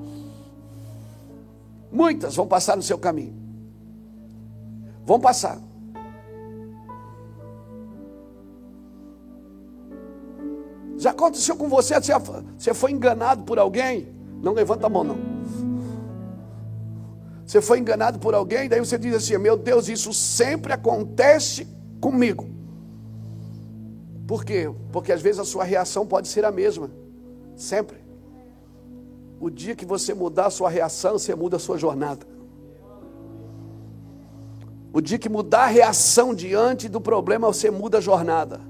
Muitas vão passar no seu caminho. Vão passar. Já aconteceu com você? Você foi enganado por alguém? Não levanta a mão, não. Você foi enganado por alguém, daí você diz assim: Meu Deus, isso sempre acontece comigo. Por quê? Porque às vezes a sua reação pode ser a mesma, sempre. O dia que você mudar a sua reação, você muda a sua jornada. O dia que mudar a reação diante do problema, você muda a jornada.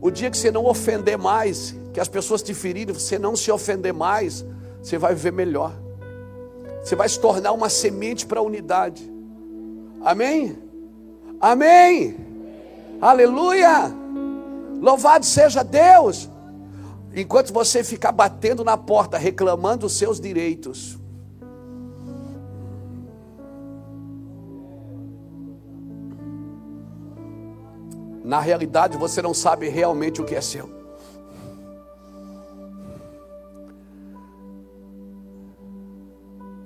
O dia que você não ofender mais, que as pessoas te ferirem, você não se ofender mais, você vai viver melhor. Você vai se tornar uma semente para a unidade. Amém? Amém. Aleluia! Louvado seja Deus! Enquanto você ficar batendo na porta, reclamando os seus direitos. Na realidade, você não sabe realmente o que é seu.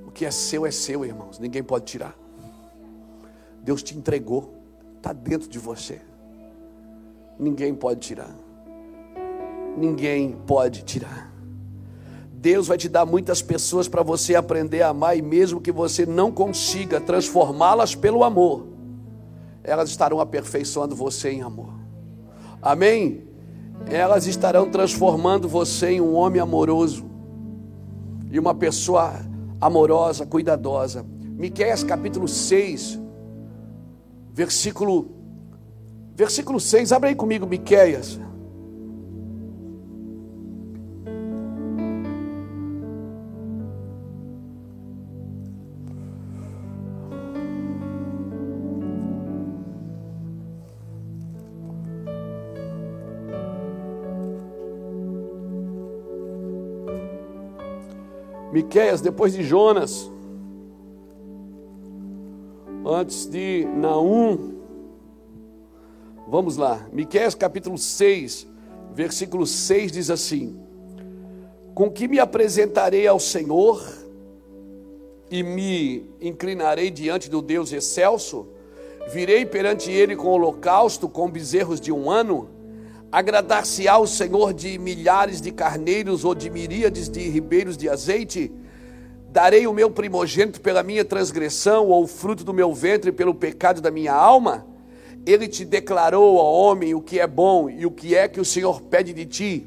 O que é seu é seu, irmãos. Ninguém pode tirar. Deus te entregou, está dentro de você. Ninguém pode tirar. Ninguém pode tirar. Deus vai te dar muitas pessoas para você aprender a amar, e mesmo que você não consiga transformá-las pelo amor, elas estarão aperfeiçoando você em amor. Amém? Elas estarão transformando você em um homem amoroso e uma pessoa amorosa, cuidadosa. Miqueias capítulo 6, versículo Versículo 6, abre aí comigo, Miquéias. Miquéias, depois de Jonas, antes de Naum, Vamos lá, Miqueias capítulo 6, versículo 6 diz assim: Com que me apresentarei ao Senhor e me inclinarei diante do Deus excelso? Virei perante ele com holocausto, com bezerros de um ano? Agradar-se-á o Senhor de milhares de carneiros ou de miríades de ribeiros de azeite? Darei o meu primogênito pela minha transgressão, ou o fruto do meu ventre pelo pecado da minha alma? Ele te declarou ao homem o que é bom e o que é que o Senhor pede de ti: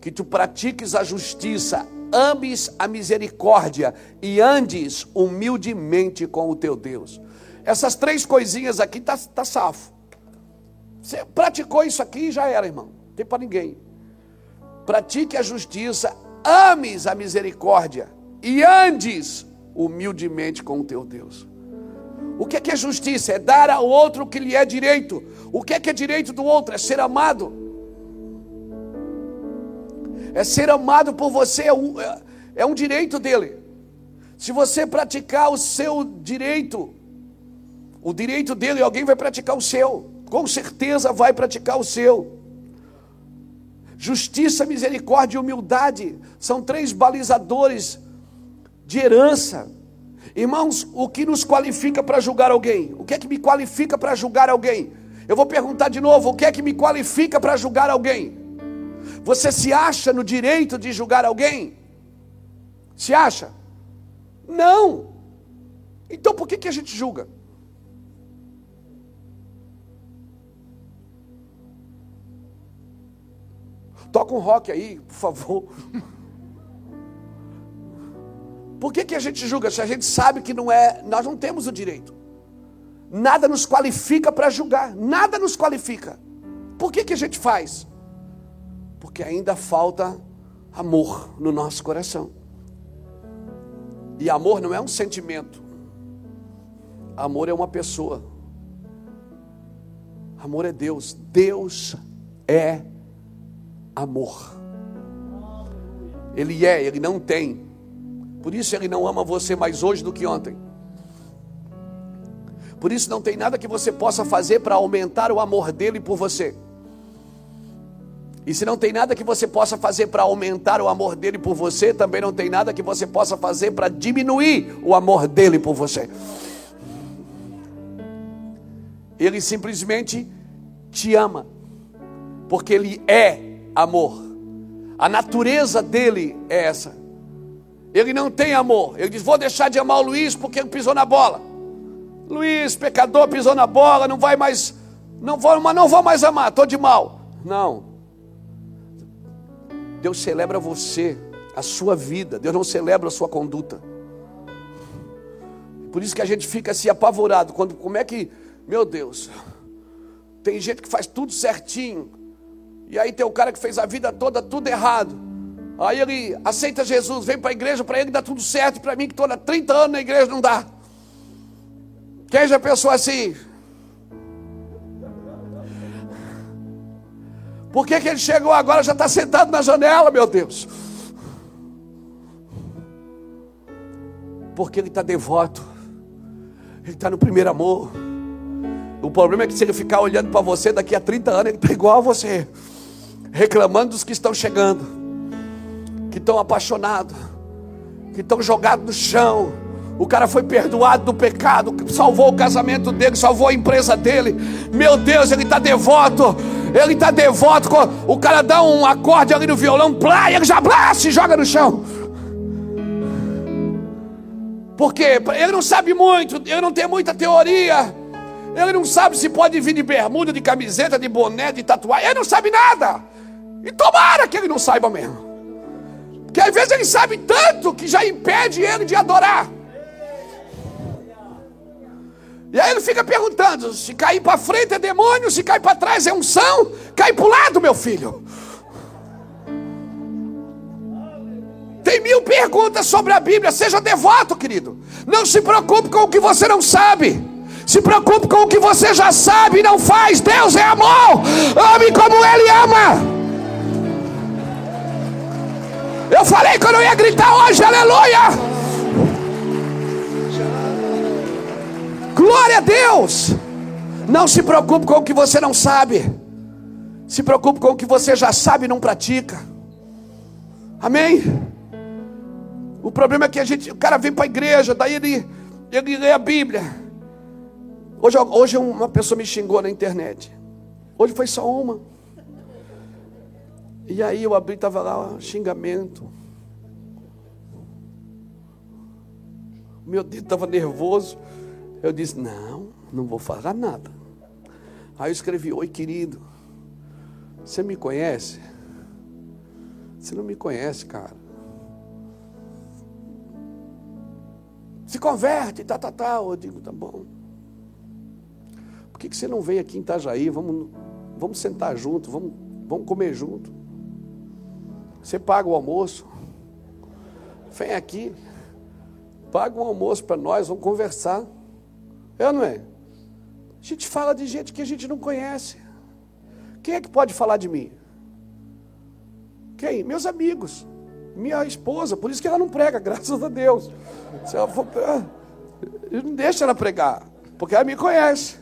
que tu pratiques a justiça, ames a misericórdia e andes humildemente com o teu Deus. Essas três coisinhas aqui tá, tá safo. Você praticou isso aqui já era, irmão. Não tem para ninguém. Pratique a justiça, ames a misericórdia e andes humildemente com o teu Deus. O que é, que é justiça? É dar ao outro o que lhe é direito. O que é, que é direito do outro? É ser amado. É ser amado por você, é um, é, é um direito dele. Se você praticar o seu direito, o direito dele, alguém vai praticar o seu. Com certeza vai praticar o seu. Justiça, misericórdia e humildade são três balizadores de herança. Irmãos, o que nos qualifica para julgar alguém? O que é que me qualifica para julgar alguém? Eu vou perguntar de novo: o que é que me qualifica para julgar alguém? Você se acha no direito de julgar alguém? Se acha? Não. Então por que, que a gente julga? Toca um rock aí, por favor. Por que, que a gente julga se a gente sabe que não é, nós não temos o direito? Nada nos qualifica para julgar, nada nos qualifica. Por que, que a gente faz? Porque ainda falta amor no nosso coração. E amor não é um sentimento, amor é uma pessoa. Amor é Deus, Deus é amor. Ele é, ele não tem. Por isso ele não ama você mais hoje do que ontem. Por isso não tem nada que você possa fazer para aumentar o amor dele por você. E se não tem nada que você possa fazer para aumentar o amor dele por você, também não tem nada que você possa fazer para diminuir o amor dele por você. Ele simplesmente te ama, porque ele é amor. A natureza dele é essa. Ele não tem amor. Ele diz: Vou deixar de amar o Luiz porque ele pisou na bola. Luiz, pecador, pisou na bola, não vai mais, não vou, mas não vou mais amar, estou de mal. Não. Deus celebra você, a sua vida. Deus não celebra a sua conduta. Por isso que a gente fica assim apavorado quando como é que, meu Deus, tem gente que faz tudo certinho, e aí tem o cara que fez a vida toda tudo errado. Aí ele aceita Jesus, vem para a igreja, para ele dá tudo certo, para mim que estou há 30 anos na igreja não dá. Quem já pensou assim? Por que, que ele chegou agora já está sentado na janela, meu Deus? Porque ele está devoto, ele está no primeiro amor. O problema é que se ele ficar olhando para você daqui a 30 anos, ele está igual a você reclamando dos que estão chegando, que estão apaixonados, que estão jogados no chão. O cara foi perdoado do pecado, salvou o casamento dele, salvou a empresa dele. Meu Deus, ele está devoto. Ele está devoto. O cara dá um acorde ali no violão, plá, ele já blá, se joga no chão. Porque ele não sabe muito, ele não tem muita teoria. Ele não sabe se pode vir de bermuda, de camiseta, de boné, de tatuagem. Ele não sabe nada. E tomara que ele não saiba mesmo. Porque às vezes ele sabe tanto que já impede ele de adorar. E aí ele fica perguntando: se cair para frente é demônio, se cair para trás é unção, cai para o lado, meu filho. Tem mil perguntas sobre a Bíblia, seja devoto, querido. Não se preocupe com o que você não sabe. Se preocupe com o que você já sabe e não faz. Deus é amor. Ame como Ele ama. Eu falei que eu não ia gritar hoje, aleluia! Glória a Deus! Não se preocupe com o que você não sabe. Se preocupe com o que você já sabe e não pratica. Amém? O problema é que a gente, o cara vem para a igreja, daí ele, ele lê a Bíblia. Hoje, hoje uma pessoa me xingou na internet. Hoje foi só uma. E aí eu abri, estava lá, xingamento. Meu dedo estava nervoso. Eu disse, não, não vou falar nada. Aí eu escrevi, oi querido, você me conhece? Você não me conhece, cara. Se converte, tá, tá, tá. Eu digo, tá bom. Por que, que você não vem aqui em Itajaí? Vamos, vamos sentar junto, vamos, vamos comer junto. Você paga o almoço. Vem aqui. Paga um almoço para nós, vamos conversar. É ou não é? A gente fala de gente que a gente não conhece. Quem é que pode falar de mim? Quem? Meus amigos. Minha esposa, por isso que ela não prega, graças a Deus. Se ela for, não deixa ela pregar, porque ela me conhece.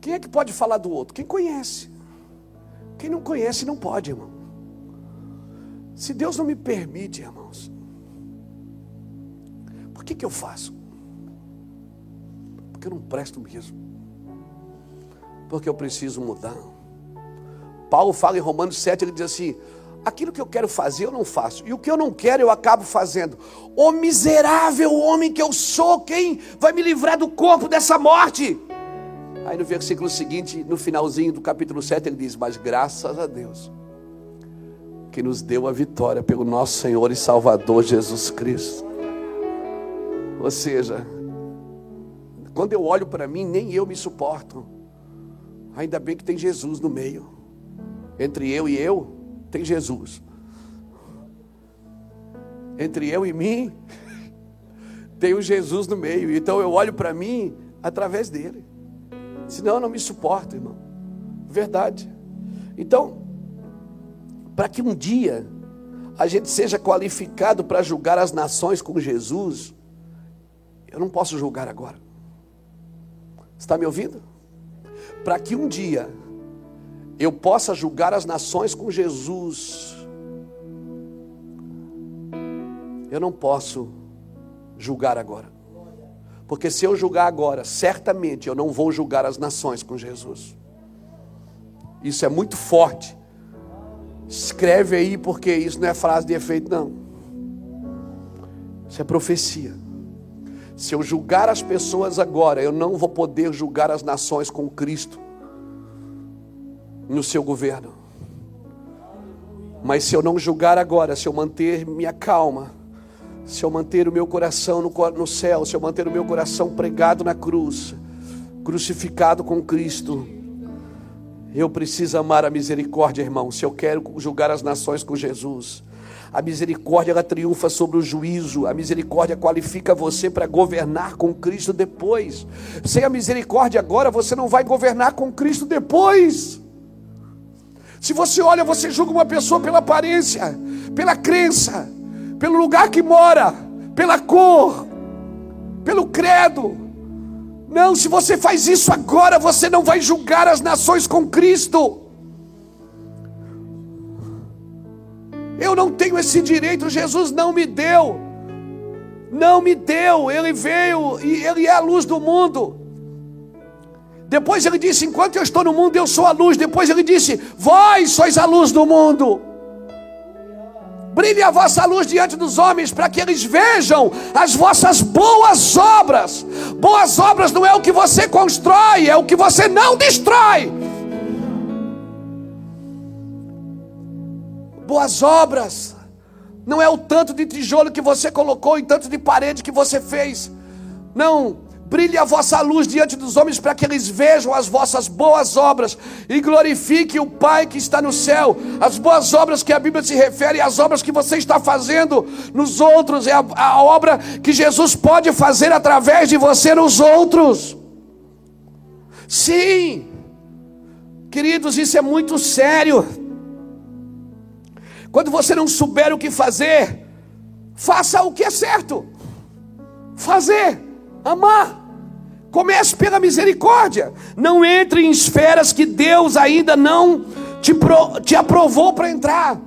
Quem é que pode falar do outro? Quem conhece. Quem não conhece não pode, irmão. Se Deus não me permite, irmãos, por que, que eu faço? Porque eu não presto mesmo. Porque eu preciso mudar. Paulo fala em Romanos 7, ele diz assim: aquilo que eu quero fazer eu não faço, e o que eu não quero eu acabo fazendo. O miserável homem que eu sou, quem vai me livrar do corpo dessa morte? Aí no versículo seguinte, no finalzinho do capítulo 7, ele diz: Mas graças a Deus, que nos deu a vitória pelo nosso Senhor e Salvador Jesus Cristo. Ou seja, quando eu olho para mim, nem eu me suporto. Ainda bem que tem Jesus no meio. Entre eu e eu, tem Jesus. Entre eu e mim, tem o Jesus no meio. Então eu olho para mim através dele. Senão eu não me suporto, irmão. Verdade. Então, para que um dia a gente seja qualificado para julgar as nações com Jesus, eu não posso julgar agora. Está me ouvindo? Para que um dia eu possa julgar as nações com Jesus, eu não posso julgar agora. Porque se eu julgar agora, certamente eu não vou julgar as nações com Jesus. Isso é muito forte. Escreve aí, porque isso não é frase de efeito, não. Isso é profecia. Se eu julgar as pessoas agora, eu não vou poder julgar as nações com Cristo no seu governo. Mas se eu não julgar agora, se eu manter minha calma, se eu manter o meu coração no, no céu, se eu manter o meu coração pregado na cruz, crucificado com Cristo, eu preciso amar a misericórdia, irmão. Se eu quero julgar as nações com Jesus, a misericórdia ela triunfa sobre o juízo. A misericórdia qualifica você para governar com Cristo depois. Sem a misericórdia agora, você não vai governar com Cristo depois. Se você olha, você julga uma pessoa pela aparência, pela crença, pelo lugar que mora, pela cor, pelo credo. Não, se você faz isso agora, você não vai julgar as nações com Cristo. Eu não tenho esse direito, Jesus não me deu. Não me deu, ele veio e ele é a luz do mundo. Depois ele disse: Enquanto eu estou no mundo, eu sou a luz. Depois ele disse: Vós sois a luz do mundo. Brilhe a vossa luz diante dos homens, para que eles vejam as vossas boas obras. Boas obras não é o que você constrói, é o que você não destrói. Boas obras não é o tanto de tijolo que você colocou, e tanto de parede que você fez. Não, Brilhe a vossa luz diante dos homens para que eles vejam as vossas boas obras e glorifique o Pai que está no céu. As boas obras que a Bíblia se refere, as obras que você está fazendo nos outros, é a, a obra que Jesus pode fazer através de você nos outros. Sim, queridos, isso é muito sério. Quando você não souber o que fazer, faça o que é certo. Fazer amar. Comece pela misericórdia. Não entre em esferas que Deus ainda não te, pro, te aprovou para entrar.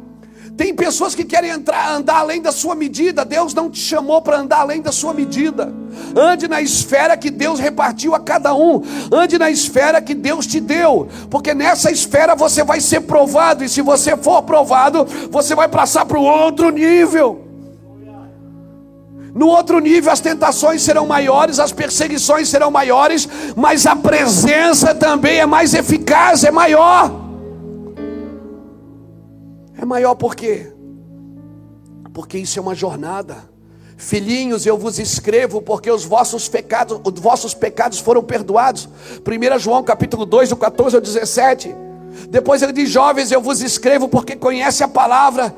Tem pessoas que querem entrar, andar além da sua medida. Deus não te chamou para andar além da sua medida. Ande na esfera que Deus repartiu a cada um. Ande na esfera que Deus te deu. Porque nessa esfera você vai ser provado. E se você for aprovado, você vai passar para o outro nível. No outro nível, as tentações serão maiores, as perseguições serão maiores, mas a presença também é mais eficaz, é maior. É maior por quê? Porque isso é uma jornada. Filhinhos, eu vos escrevo porque os vossos pecados, os vossos pecados foram perdoados. 1 João capítulo 2, do 14 ao 17. Depois ele diz: Jovens, eu vos escrevo porque conhece a palavra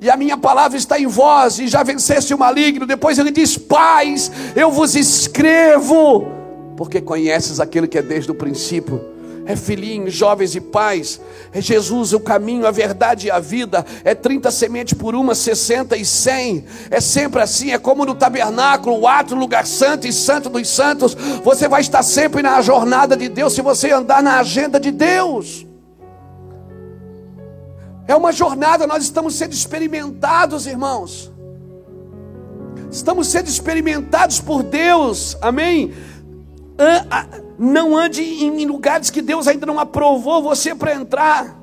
e a minha palavra está em vós, e já venceste o maligno. Depois ele diz: Pais, eu vos escrevo, porque conheces aquele que é desde o princípio. é filhinhos, jovens e pais. É Jesus o caminho, a verdade e a vida. É 30 sementes por uma, 60 e 100. É sempre assim, é como no tabernáculo, o ato, lugar santo e santo dos santos. Você vai estar sempre na jornada de Deus se você andar na agenda de Deus. É uma jornada, nós estamos sendo experimentados, irmãos. Estamos sendo experimentados por Deus, amém? Não ande em lugares que Deus ainda não aprovou você para entrar.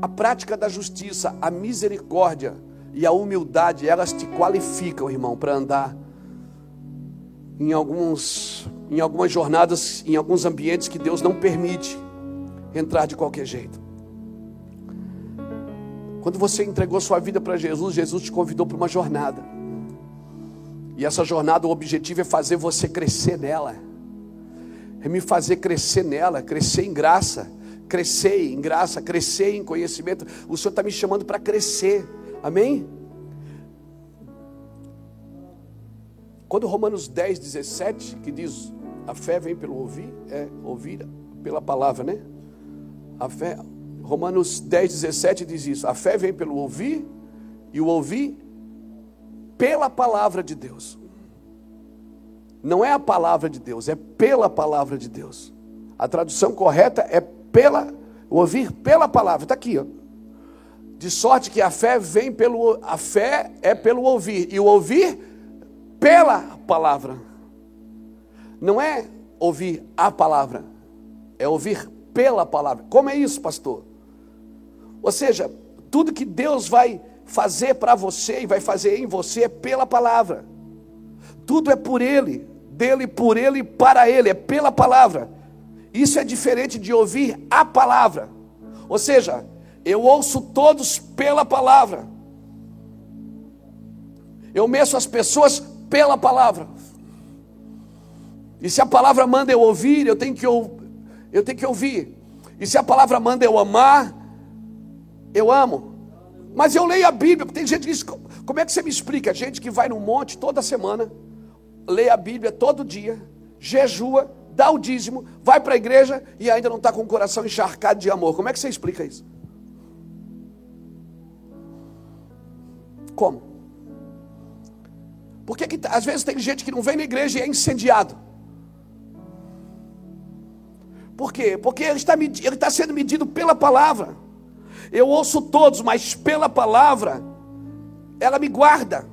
A prática da justiça, a misericórdia e a humildade, elas te qualificam, irmão, para andar em alguns em algumas jornadas, em alguns ambientes que Deus não permite entrar de qualquer jeito. Quando você entregou sua vida para Jesus, Jesus te convidou para uma jornada. E essa jornada, o objetivo é fazer você crescer nela. É me fazer crescer nela, crescer em graça, crescer em graça, crescer em conhecimento. O Senhor está me chamando para crescer. Amém? Quando Romanos 10, 17, que diz a fé vem pelo ouvir, é ouvir pela palavra, né? A fé, Romanos 10, 17 diz isso. A fé vem pelo ouvir e o ouvir pela palavra de Deus. Não é a palavra de Deus, é pela palavra de Deus. A tradução correta é pela ouvir pela palavra. Está aqui, ó. De sorte que a fé vem pelo a fé é pelo ouvir e o ouvir pela palavra. Não é ouvir a palavra, é ouvir pela palavra. Como é isso, pastor? Ou seja, tudo que Deus vai fazer para você e vai fazer em você é pela palavra. Tudo é por Ele, dele, por Ele e para Ele, é pela palavra. Isso é diferente de ouvir a palavra. Ou seja, eu ouço todos pela palavra. Eu meço as pessoas pela palavra. E se a palavra manda eu ouvir, eu tenho que, eu tenho que ouvir. E se a palavra manda eu amar, eu amo. Mas eu leio a Bíblia, tem gente que diz, como é que você me explica? Gente que vai no monte toda semana, lê a Bíblia todo dia, jejua, dá o dízimo, vai para a igreja e ainda não está com o coração encharcado de amor. Como é que você explica isso? Como? Por que, que às vezes tem gente que não vem na igreja e é incendiado? Por quê? Porque ele está, ele está sendo medido pela palavra. Eu ouço todos, mas pela palavra, ela me guarda.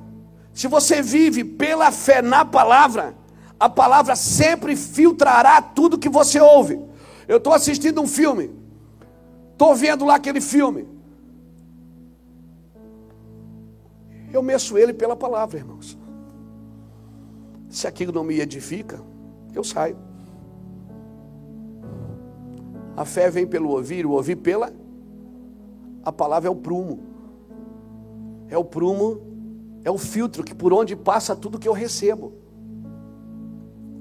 Se você vive pela fé na palavra, a palavra sempre filtrará tudo que você ouve. Eu estou assistindo um filme, estou vendo lá aquele filme. Eu meço ele pela palavra, irmãos. Se aquilo não me edifica, eu saio. A fé vem pelo ouvir, o ouvir pela a palavra é o prumo. É o prumo, é o filtro que por onde passa tudo que eu recebo.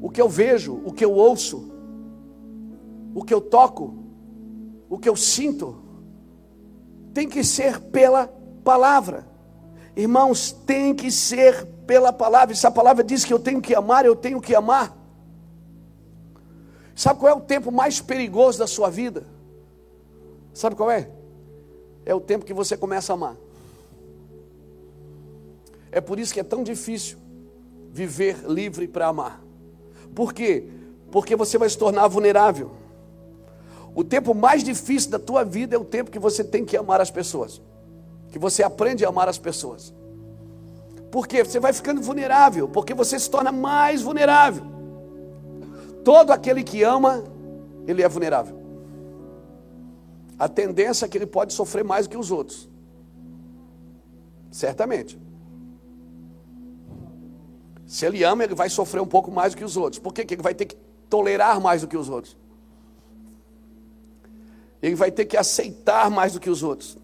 O que eu vejo, o que eu ouço, o que eu toco, o que eu sinto, tem que ser pela palavra. Irmãos, tem que ser pela palavra. Se a palavra diz que eu tenho que amar, eu tenho que amar. Sabe qual é o tempo mais perigoso da sua vida? Sabe qual é? é o tempo que você começa a amar. É por isso que é tão difícil viver livre para amar. Por quê? Porque você vai se tornar vulnerável. O tempo mais difícil da tua vida é o tempo que você tem que amar as pessoas. Que você aprende a amar as pessoas. Por quê? Você vai ficando vulnerável, porque você se torna mais vulnerável. Todo aquele que ama, ele é vulnerável a tendência é que ele pode sofrer mais do que os outros. Certamente. Se ele ama, ele vai sofrer um pouco mais do que os outros. Por quê? Porque ele vai ter que tolerar mais do que os outros. Ele vai ter que aceitar mais do que os outros.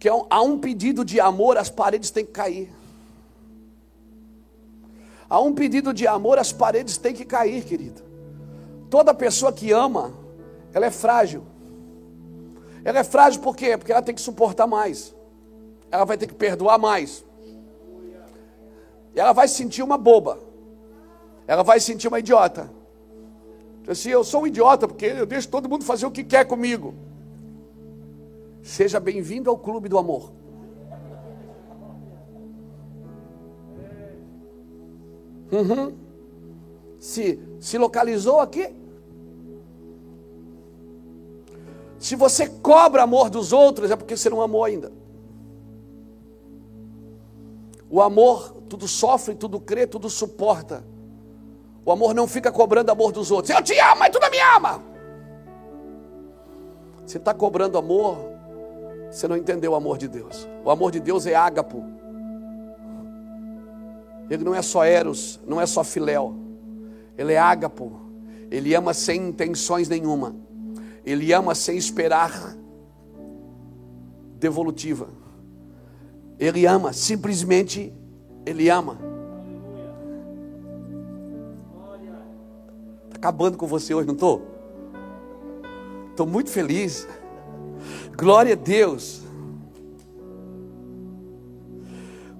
Porque há um pedido de amor, as paredes têm que cair. Há um pedido de amor, as paredes têm que cair, querido. Toda pessoa que ama, ela é frágil. Ela é frágil por quê? Porque ela tem que suportar mais. Ela vai ter que perdoar mais. ela vai se sentir uma boba. Ela vai se sentir uma idiota. Assim, eu sou um idiota porque eu deixo todo mundo fazer o que quer comigo. Seja bem-vindo ao clube do amor. Uhum. Se, se localizou aqui? Se você cobra amor dos outros, é porque você não amou ainda. O amor tudo sofre, tudo crê, tudo suporta. O amor não fica cobrando amor dos outros. Eu te amo, mas tu não me ama. Você está cobrando amor, você não entendeu o amor de Deus. O amor de Deus é ágapo. Ele não é só eros, não é só filéu. Ele é ágapo. Ele ama sem intenções nenhuma. Ele ama sem esperar devolutiva. Ele ama, simplesmente ele ama. Está acabando com você hoje, não estou? Estou muito feliz. Glória a Deus.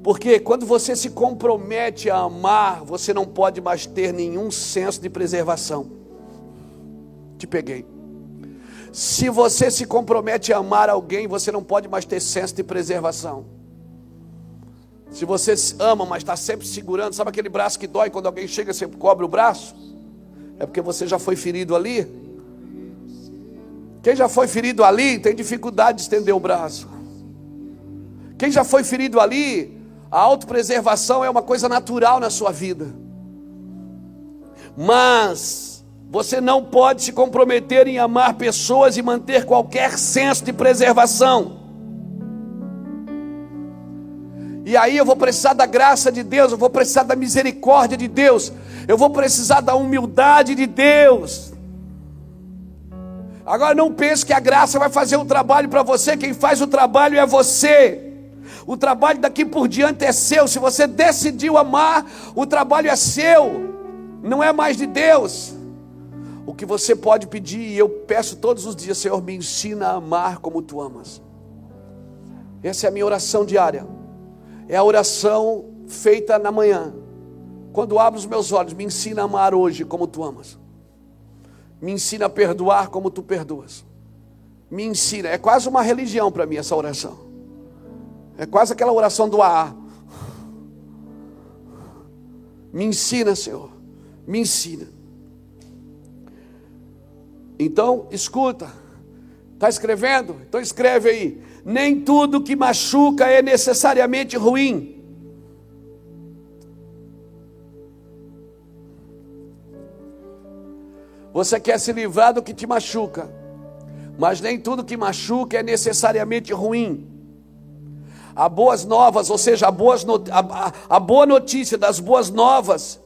Porque quando você se compromete a amar, você não pode mais ter nenhum senso de preservação. Te peguei. Se você se compromete a amar alguém, você não pode mais ter senso de preservação. Se você ama, mas está sempre segurando, sabe aquele braço que dói quando alguém chega e sempre cobre o braço? É porque você já foi ferido ali. Quem já foi ferido ali tem dificuldade de estender o braço. Quem já foi ferido ali, a autopreservação é uma coisa natural na sua vida. Mas você não pode se comprometer em amar pessoas e manter qualquer senso de preservação. E aí eu vou precisar da graça de Deus, eu vou precisar da misericórdia de Deus, eu vou precisar da humildade de Deus. Agora não pense que a graça vai fazer o trabalho para você, quem faz o trabalho é você. O trabalho daqui por diante é seu. Se você decidiu amar, o trabalho é seu, não é mais de Deus. O que você pode pedir, e eu peço todos os dias, Senhor, me ensina a amar como tu amas. Essa é a minha oração diária. É a oração feita na manhã. Quando abro os meus olhos, me ensina a amar hoje como tu amas. Me ensina a perdoar como tu perdoas. Me ensina, é quase uma religião para mim essa oração. É quase aquela oração do AA. Me ensina, Senhor. Me ensina. Então, escuta. Está escrevendo? Então escreve aí. Nem tudo que machuca é necessariamente ruim. Você quer se livrar do que te machuca, mas nem tudo que machuca é necessariamente ruim. A boas novas, ou seja, a, boas a, a, a boa notícia das boas novas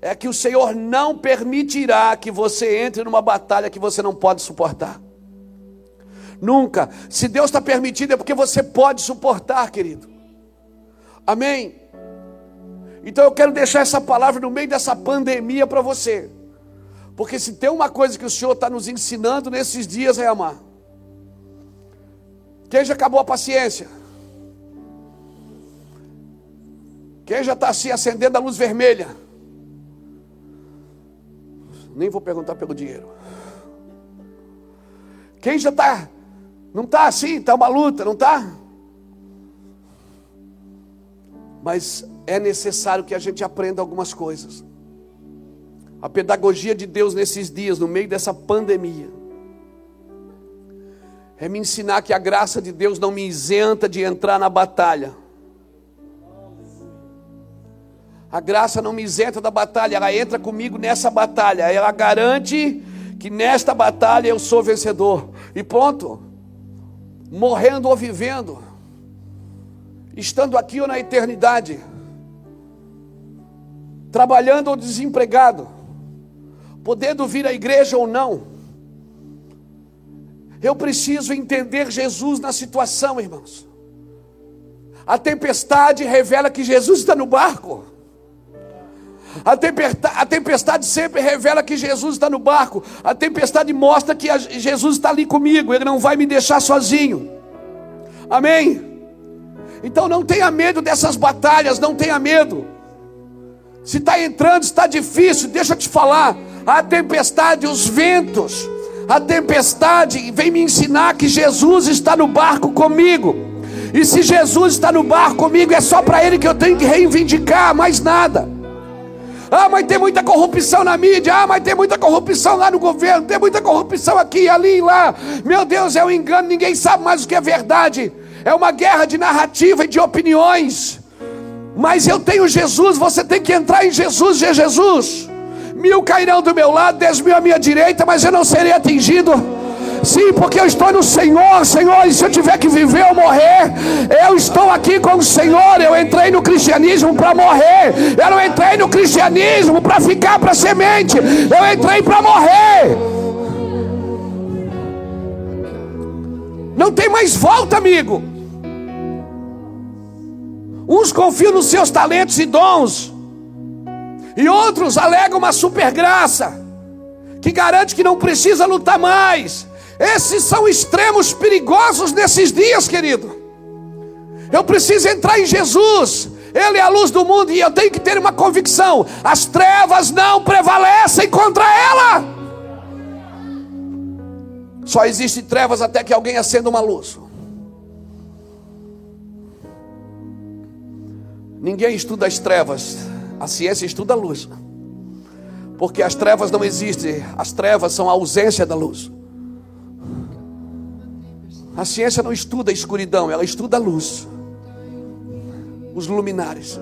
é que o Senhor não permitirá que você entre numa batalha que você não pode suportar. Nunca. Se Deus está permitindo é porque você pode suportar, querido. Amém? Então eu quero deixar essa palavra no meio dessa pandemia para você. Porque se tem uma coisa que o Senhor está nos ensinando nesses dias é amar. Quem já acabou a paciência? Quem já está assim acendendo a luz vermelha? Nem vou perguntar pelo dinheiro. Quem já está, não está assim, está uma luta, não está? Mas é necessário que a gente aprenda algumas coisas. A pedagogia de Deus nesses dias, no meio dessa pandemia, é me ensinar que a graça de Deus não me isenta de entrar na batalha A graça não me isenta da batalha, ela entra comigo nessa batalha. Ela garante que nesta batalha eu sou vencedor. E ponto. Morrendo ou vivendo, estando aqui ou na eternidade, trabalhando ou desempregado, podendo vir à igreja ou não, eu preciso entender Jesus na situação, irmãos. A tempestade revela que Jesus está no barco. A tempestade, a tempestade, sempre revela que Jesus está no barco. A tempestade mostra que Jesus está ali comigo. Ele não vai me deixar sozinho. Amém? Então não tenha medo dessas batalhas, não tenha medo. Se está entrando, está difícil, deixa eu te falar. A tempestade, os ventos, a tempestade vem me ensinar que Jesus está no barco comigo. E se Jesus está no barco comigo, é só para Ele que eu tenho que reivindicar, mais nada. Ah, mas tem muita corrupção na mídia. Ah, mas tem muita corrupção lá no governo. Tem muita corrupção aqui, ali e lá. Meu Deus, é um engano. Ninguém sabe mais o que é verdade. É uma guerra de narrativa e de opiniões. Mas eu tenho Jesus. Você tem que entrar em Jesus. É Jesus. Mil cairão do meu lado, dez mil à minha direita, mas eu não serei atingido. Sim, porque eu estou no Senhor, Senhor, e se eu tiver que viver ou morrer, eu estou aqui com o Senhor. Eu entrei no cristianismo para morrer, eu não entrei no cristianismo para ficar para semente, eu entrei para morrer. Não tem mais volta, amigo. Uns confiam nos seus talentos e dons, e outros alegam uma super graça que garante que não precisa lutar mais. Esses são extremos perigosos nesses dias, querido. Eu preciso entrar em Jesus. Ele é a luz do mundo e eu tenho que ter uma convicção: as trevas não prevalecem contra ela. Só existe trevas até que alguém acenda uma luz. Ninguém estuda as trevas, a ciência estuda a luz. Porque as trevas não existem, as trevas são a ausência da luz. A ciência não estuda a escuridão, ela estuda a luz. Os luminares.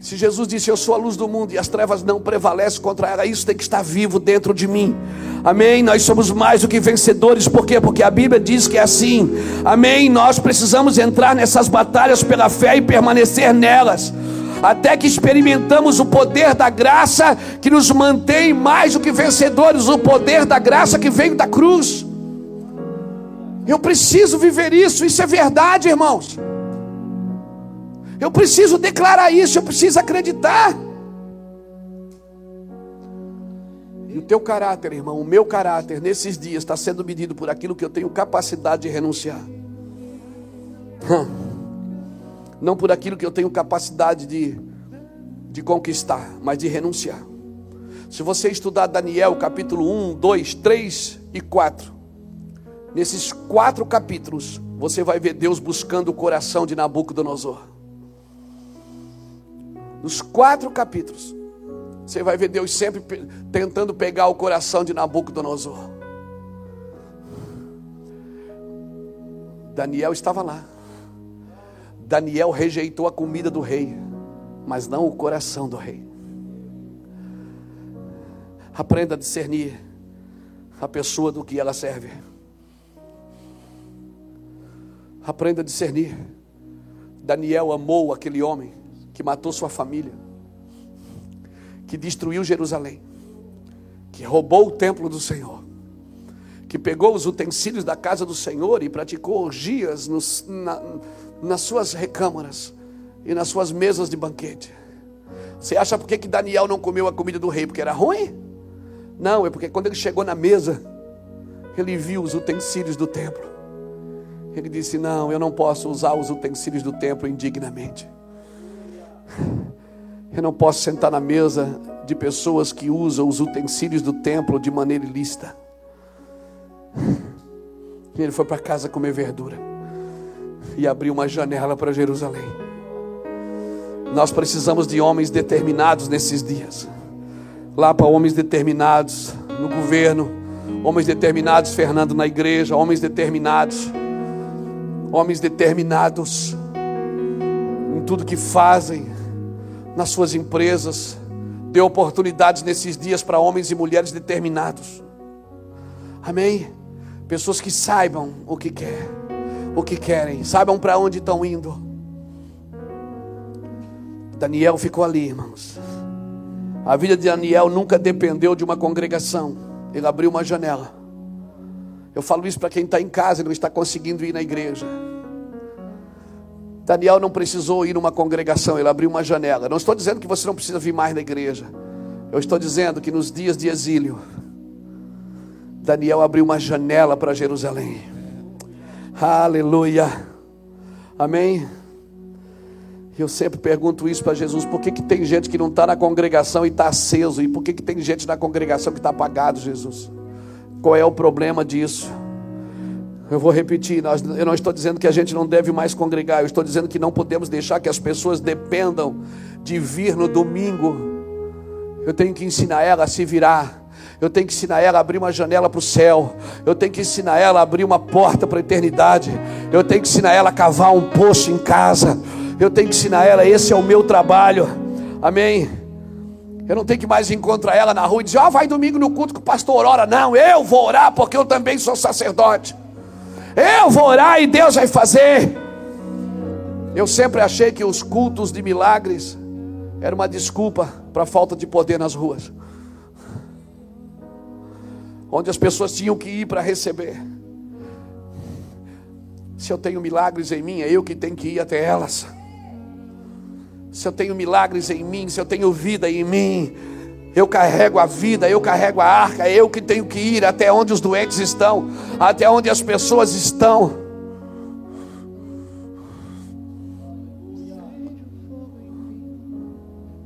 Se Jesus disse: Eu sou a luz do mundo e as trevas não prevalecem contra ela, isso tem que estar vivo dentro de mim. Amém? Nós somos mais do que vencedores, por quê? Porque a Bíblia diz que é assim. Amém? Nós precisamos entrar nessas batalhas pela fé e permanecer nelas até que experimentamos o poder da graça que nos mantém mais do que vencedores, o poder da graça que veio da cruz. Eu preciso viver isso, isso é verdade, irmãos. Eu preciso declarar isso, eu preciso acreditar. E o teu caráter, irmão, o meu caráter nesses dias está sendo medido por aquilo que eu tenho capacidade de renunciar. Não por aquilo que eu tenho capacidade de, de conquistar, mas de renunciar. Se você estudar Daniel capítulo 1, 2, 3 e 4, Nesses quatro capítulos, você vai ver Deus buscando o coração de Nabucodonosor. Nos quatro capítulos, você vai ver Deus sempre tentando pegar o coração de Nabucodonosor. Daniel estava lá. Daniel rejeitou a comida do rei, mas não o coração do rei. Aprenda a discernir a pessoa do que ela serve. Aprenda a discernir. Daniel amou aquele homem que matou sua família, que destruiu Jerusalém, que roubou o templo do Senhor, que pegou os utensílios da casa do Senhor e praticou orgias nos, na, nas suas recâmaras e nas suas mesas de banquete. Você acha por que, que Daniel não comeu a comida do rei? Porque era ruim? Não, é porque quando ele chegou na mesa, ele viu os utensílios do templo. Ele disse: Não, eu não posso usar os utensílios do templo indignamente. Eu não posso sentar na mesa de pessoas que usam os utensílios do templo de maneira ilícita. E ele foi para casa comer verdura e abriu uma janela para Jerusalém. Nós precisamos de homens determinados nesses dias. Lá para homens determinados no governo, homens determinados, Fernando, na igreja, homens determinados homens determinados em tudo que fazem, nas suas empresas. Dê oportunidades nesses dias para homens e mulheres determinados. Amém? Pessoas que saibam o que quer, o que querem, saibam para onde estão indo. Daniel ficou ali, irmãos. A vida de Daniel nunca dependeu de uma congregação. Ele abriu uma janela eu falo isso para quem está em casa e não está conseguindo ir na igreja. Daniel não precisou ir numa congregação, ele abriu uma janela. Não estou dizendo que você não precisa vir mais na igreja. Eu estou dizendo que nos dias de exílio, Daniel abriu uma janela para Jerusalém. Aleluia. Amém. Eu sempre pergunto isso para Jesus: por que, que tem gente que não está na congregação e está aceso? E por que, que tem gente na congregação que está apagado, Jesus? Qual é o problema disso? Eu vou repetir: nós, eu não estou dizendo que a gente não deve mais congregar, eu estou dizendo que não podemos deixar que as pessoas dependam de vir no domingo. Eu tenho que ensinar ela a se virar. Eu tenho que ensinar ela a abrir uma janela para o céu. Eu tenho que ensinar ela a abrir uma porta para a eternidade. Eu tenho que ensinar ela a cavar um poço em casa. Eu tenho que ensinar ela, esse é o meu trabalho. Amém. Eu não tenho que mais encontrar ela na rua e dizer, oh, vai domingo no culto que o pastor ora. Não, eu vou orar porque eu também sou sacerdote. Eu vou orar e Deus vai fazer. Eu sempre achei que os cultos de milagres era uma desculpa para a falta de poder nas ruas. Onde as pessoas tinham que ir para receber. Se eu tenho milagres em mim, é eu que tenho que ir até elas se eu tenho milagres em mim, se eu tenho vida em mim, eu carrego a vida, eu carrego a arca, é eu que tenho que ir até onde os doentes estão, até onde as pessoas estão.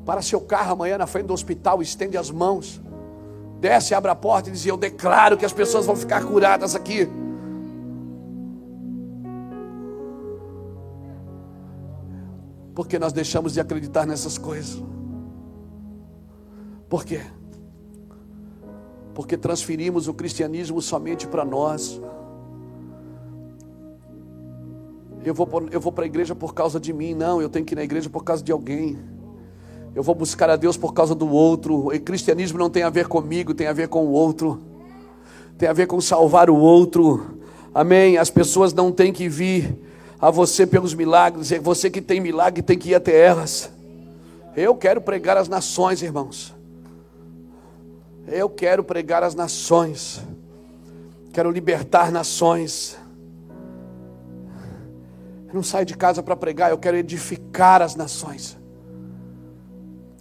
Para seu carro amanhã na frente do hospital, estende as mãos, desce, abre a porta e diz: Eu declaro que as pessoas vão ficar curadas aqui. Porque nós deixamos de acreditar nessas coisas. Por quê? Porque transferimos o cristianismo somente para nós. Eu vou, eu vou para a igreja por causa de mim. Não, eu tenho que ir na igreja por causa de alguém. Eu vou buscar a Deus por causa do outro. O cristianismo não tem a ver comigo, tem a ver com o outro. Tem a ver com salvar o outro. Amém? As pessoas não têm que vir a você pelos milagres, é você que tem milagre tem que ir até elas. Eu quero pregar as nações, irmãos. Eu quero pregar as nações. Quero libertar nações. Eu não saio de casa para pregar, eu quero edificar as nações.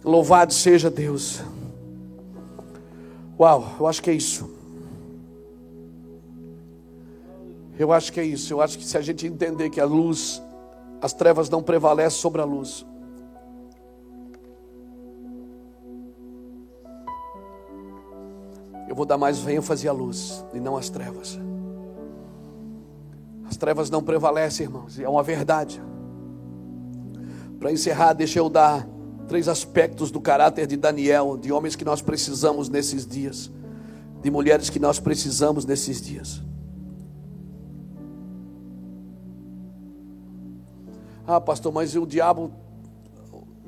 Louvado seja Deus. Uau, eu acho que é isso. Eu acho que é isso. Eu acho que se a gente entender que a luz, as trevas não prevalecem sobre a luz. Eu vou dar mais ênfase à luz e não às trevas. As trevas não prevalecem, irmãos, e é uma verdade. Para encerrar, deixa eu dar três aspectos do caráter de Daniel, de homens que nós precisamos nesses dias, de mulheres que nós precisamos nesses dias. Ah, pastor, mas o diabo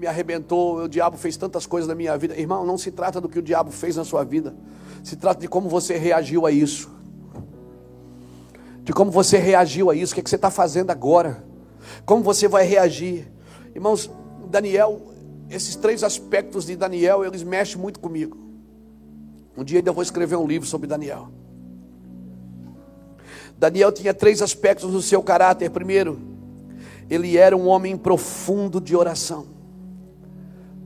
me arrebentou, o diabo fez tantas coisas na minha vida. Irmão, não se trata do que o diabo fez na sua vida, se trata de como você reagiu a isso. De como você reagiu a isso, o que, é que você está fazendo agora, como você vai reagir. Irmãos, Daniel, esses três aspectos de Daniel, eles mexem muito comigo. Um dia ainda vou escrever um livro sobre Daniel. Daniel tinha três aspectos no seu caráter. Primeiro, ele era um homem profundo de oração.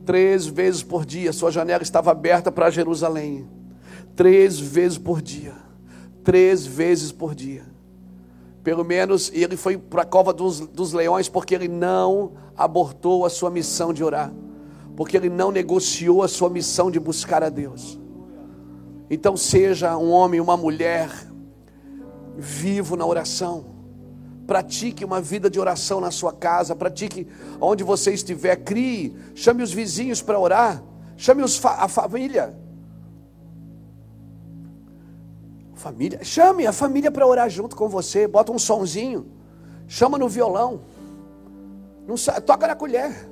Três vezes por dia, sua janela estava aberta para Jerusalém. Três vezes por dia. Três vezes por dia. Pelo menos ele foi para a cova dos, dos leões porque ele não abortou a sua missão de orar. Porque ele não negociou a sua missão de buscar a Deus. Então, seja um homem, uma mulher, vivo na oração Pratique uma vida de oração na sua casa, pratique onde você estiver, crie, chame os vizinhos para orar, chame os fa a família. Família, chame a família para orar junto com você, bota um sonzinho, chama no violão, toca na colher.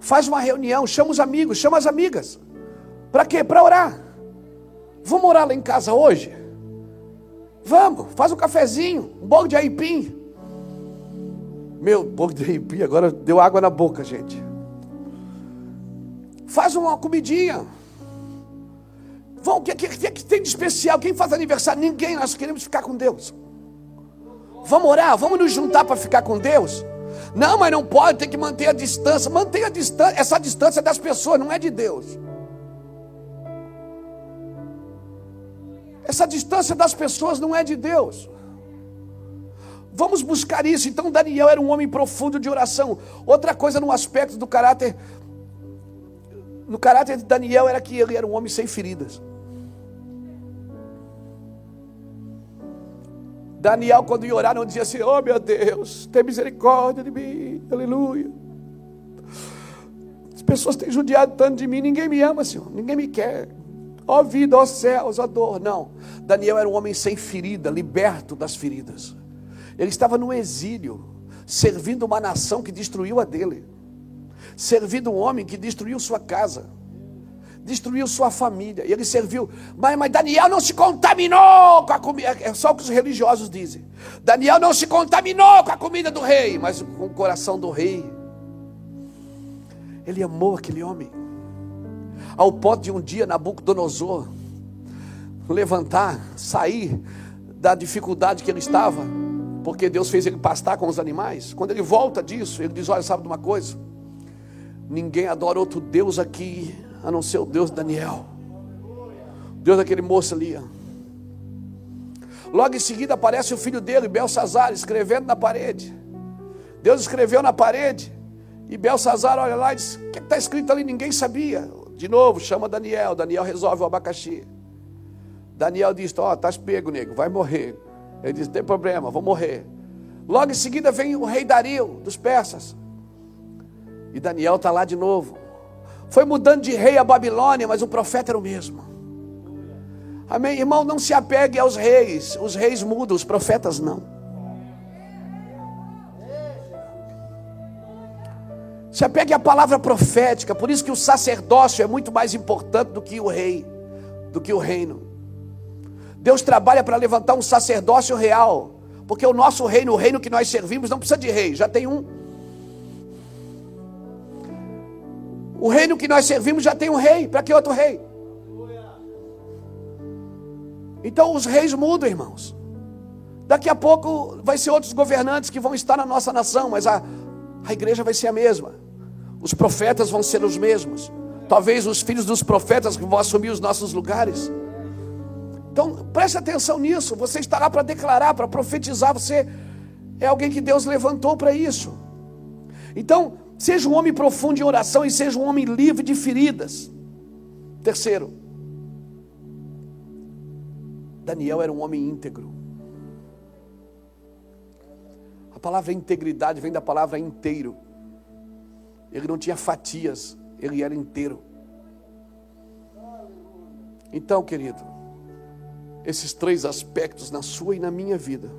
Faz uma reunião, chama os amigos, chama as amigas. Para quê? Para orar. Vamos orar lá em casa hoje? Vamos, faz um cafezinho, um bolo de aipim. Meu, bolo de aipim agora deu água na boca, gente. Faz uma comidinha. Vão, o que, que, que tem de especial? Quem faz aniversário? Ninguém, nós queremos ficar com Deus. Vamos orar, vamos nos juntar para ficar com Deus. Não, mas não pode, tem que manter a distância. Mantenha a distância, essa distância é das pessoas, não é de Deus. Essa distância das pessoas não é de Deus. Vamos buscar isso. Então, Daniel era um homem profundo de oração. Outra coisa no aspecto do caráter, no caráter de Daniel era que ele era um homem sem feridas. Daniel, quando ia orar, não dizia assim: Oh meu Deus, tem misericórdia de mim, aleluia. As pessoas têm judiado tanto de mim, ninguém me ama, Senhor, ninguém me quer. Ó vida, ó céus, ó dor. Não, Daniel era um homem sem ferida, liberto das feridas. Ele estava no exílio, servindo uma nação que destruiu a dele, servindo um homem que destruiu sua casa, destruiu sua família. E ele serviu, mas, mas Daniel não se contaminou com a comida. É só o que os religiosos dizem. Daniel não se contaminou com a comida do rei, mas com o coração do rei. Ele amou aquele homem. Ao ponto de um dia Nabucodonosor levantar, sair da dificuldade que ele estava porque Deus fez ele pastar com os animais. Quando ele volta disso, ele diz: Olha, sabe de uma coisa? Ninguém adora outro Deus aqui, a não ser o Deus de Daniel. Deus daquele moço ali. Logo em seguida aparece o filho dele, Belsazar, escrevendo na parede. Deus escreveu na parede. E Belsazar olha lá e diz: O que está escrito ali? Ninguém sabia. De novo, chama Daniel. Daniel resolve o abacaxi. Daniel diz: Ó, oh, estás pego, nego, vai morrer. Ele diz: Não tem problema, vou morrer. Logo em seguida vem o rei Dario dos persas. E Daniel está lá de novo. Foi mudando de rei a Babilônia, mas o profeta era o mesmo. Amém? Irmão, não se apegue aos reis. Os reis mudam, os profetas não. Se apegue à palavra profética. Por isso que o sacerdócio é muito mais importante do que o rei, do que o reino. Deus trabalha para levantar um sacerdócio real. Porque o nosso reino, o reino que nós servimos, não precisa de rei, já tem um. O reino que nós servimos já tem um rei, para que outro rei? Então os reis mudam, irmãos. Daqui a pouco vai ser outros governantes que vão estar na nossa nação, mas a, a igreja vai ser a mesma. Os profetas vão ser os mesmos. Talvez os filhos dos profetas vão assumir os nossos lugares. Então, preste atenção nisso. Você está lá para declarar, para profetizar. Você é alguém que Deus levantou para isso. Então, seja um homem profundo em oração e seja um homem livre de feridas. Terceiro, Daniel era um homem íntegro. A palavra integridade vem da palavra inteiro. Ele não tinha fatias, ele era inteiro. Então, querido, esses três aspectos na sua e na minha vida,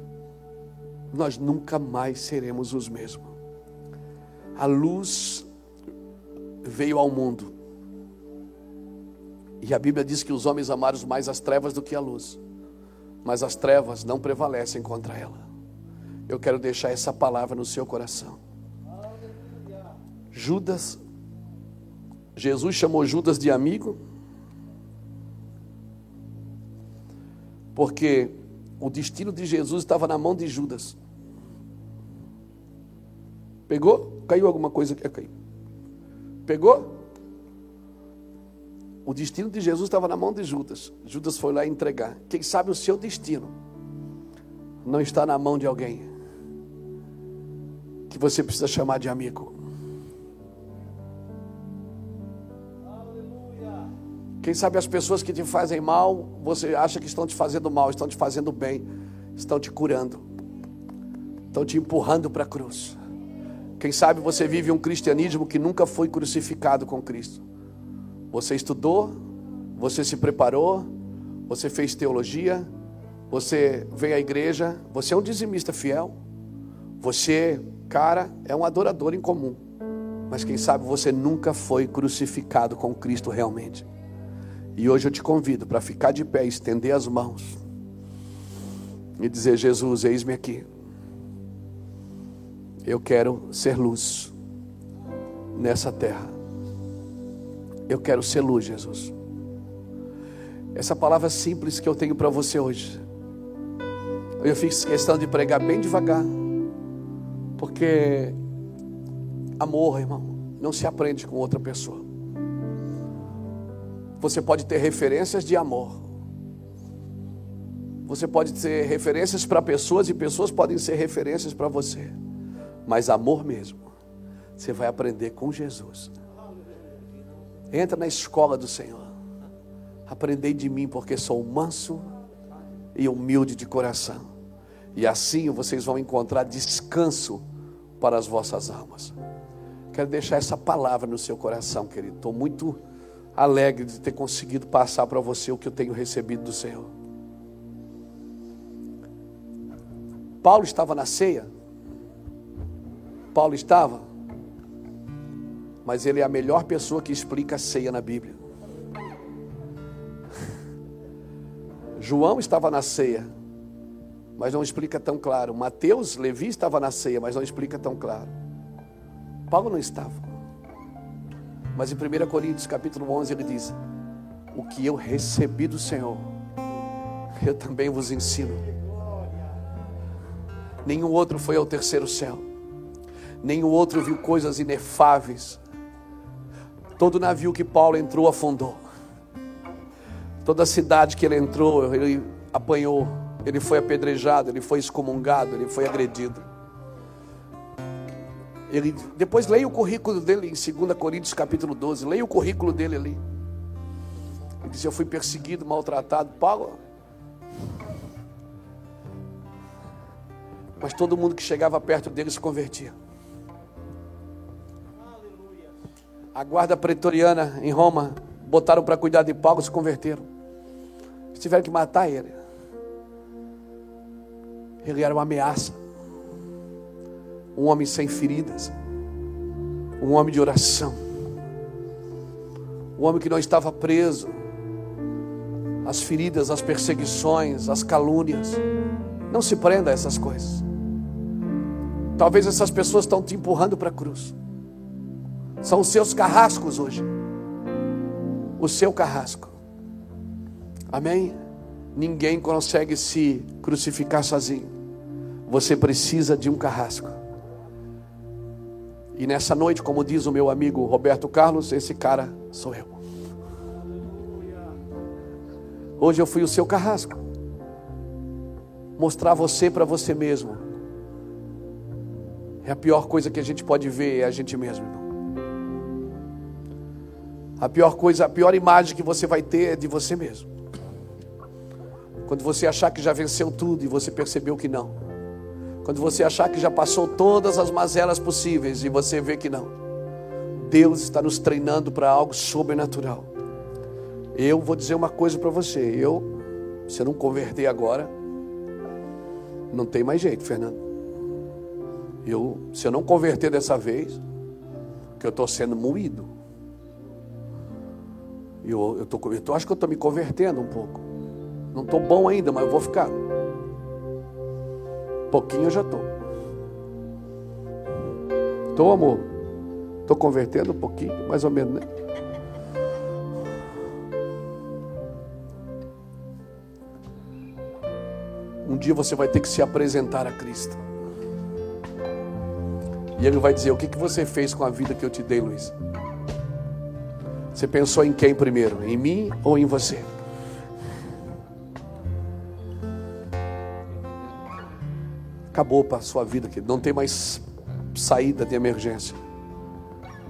nós nunca mais seremos os mesmos. A luz veio ao mundo. E a Bíblia diz que os homens amaram mais as trevas do que a luz. Mas as trevas não prevalecem contra ela. Eu quero deixar essa palavra no seu coração. Judas, Jesus chamou Judas de amigo, Porque o destino de Jesus estava na mão de Judas. Pegou? Caiu alguma coisa aqui? Caiu. Pegou? O destino de Jesus estava na mão de Judas. Judas foi lá entregar. Quem sabe o seu destino não está na mão de alguém que você precisa chamar de amigo. Quem sabe as pessoas que te fazem mal, você acha que estão te fazendo mal, estão te fazendo bem, estão te curando, estão te empurrando para a cruz. Quem sabe você vive um cristianismo que nunca foi crucificado com Cristo. Você estudou, você se preparou, você fez teologia, você veio à igreja, você é um dizimista fiel, você, cara, é um adorador em comum. Mas quem sabe você nunca foi crucificado com Cristo realmente. E hoje eu te convido para ficar de pé, estender as mãos e dizer: Jesus, eis-me aqui. Eu quero ser luz nessa terra. Eu quero ser luz, Jesus. Essa palavra simples que eu tenho para você hoje. Eu fiz questão de pregar bem devagar, porque amor, irmão, não se aprende com outra pessoa. Você pode ter referências de amor, Você pode ser referências para pessoas e pessoas podem ser referências para você. Mas amor mesmo, você vai aprender com Jesus. Entra na escola do Senhor. Aprendei de mim, porque sou manso e humilde de coração. E assim vocês vão encontrar descanso para as vossas almas. Quero deixar essa palavra no seu coração, querido. Estou muito alegre de ter conseguido passar para você o que eu tenho recebido do Senhor. Paulo estava na ceia. Paulo estava. Mas ele é a melhor pessoa que explica a ceia na Bíblia. João estava na ceia, mas não explica tão claro. Mateus, Levi estava na ceia, mas não explica tão claro. Paulo não estava. Mas em 1 Coríntios capítulo 11 ele diz: O que eu recebi do Senhor, eu também vos ensino. Nenhum outro foi ao terceiro céu. Nenhum outro viu coisas inefáveis. Todo navio que Paulo entrou afundou. Toda cidade que ele entrou, ele apanhou. Ele foi apedrejado, ele foi excomungado, ele foi agredido. Ele, depois leia o currículo dele em 2 Coríntios capítulo 12. Leia o currículo dele ali. Ele diz: Eu fui perseguido, maltratado. Paulo. Mas todo mundo que chegava perto dele se convertia. A guarda pretoriana em Roma botaram para cuidar de Paulo, se converteram. Tiveram que matar ele. Ele era uma ameaça. Um homem sem feridas. Um homem de oração. Um homem que não estava preso às feridas, às perseguições, às calúnias. Não se prenda a essas coisas. Talvez essas pessoas estão te empurrando para a cruz. São os seus carrascos hoje. O seu carrasco. Amém? Ninguém consegue se crucificar sozinho. Você precisa de um carrasco. E nessa noite, como diz o meu amigo Roberto Carlos, esse cara sou eu. Hoje eu fui o seu carrasco. Mostrar você para você mesmo. É a pior coisa que a gente pode ver é a gente mesmo, irmão. A pior coisa, a pior imagem que você vai ter é de você mesmo. Quando você achar que já venceu tudo e você percebeu que não. Quando você achar que já passou todas as mazelas possíveis e você vê que não. Deus está nos treinando para algo sobrenatural. Eu vou dizer uma coisa para você. Eu, se eu não converter agora, não tem mais jeito, Fernando. Eu, se eu não converter dessa vez, que eu estou sendo moído. Eu, eu, tô, eu tô, acho que eu estou me convertendo um pouco. Não estou bom ainda, mas eu vou ficar. Pouquinho eu já estou. Estou, amor. Estou convertendo um pouquinho, mais ou menos, né? Um dia você vai ter que se apresentar a Cristo. E Ele vai dizer: O que, que você fez com a vida que eu te dei, Luiz? Você pensou em quem primeiro? Em mim ou em você? Acabou para a sua vida, que não tem mais saída de emergência.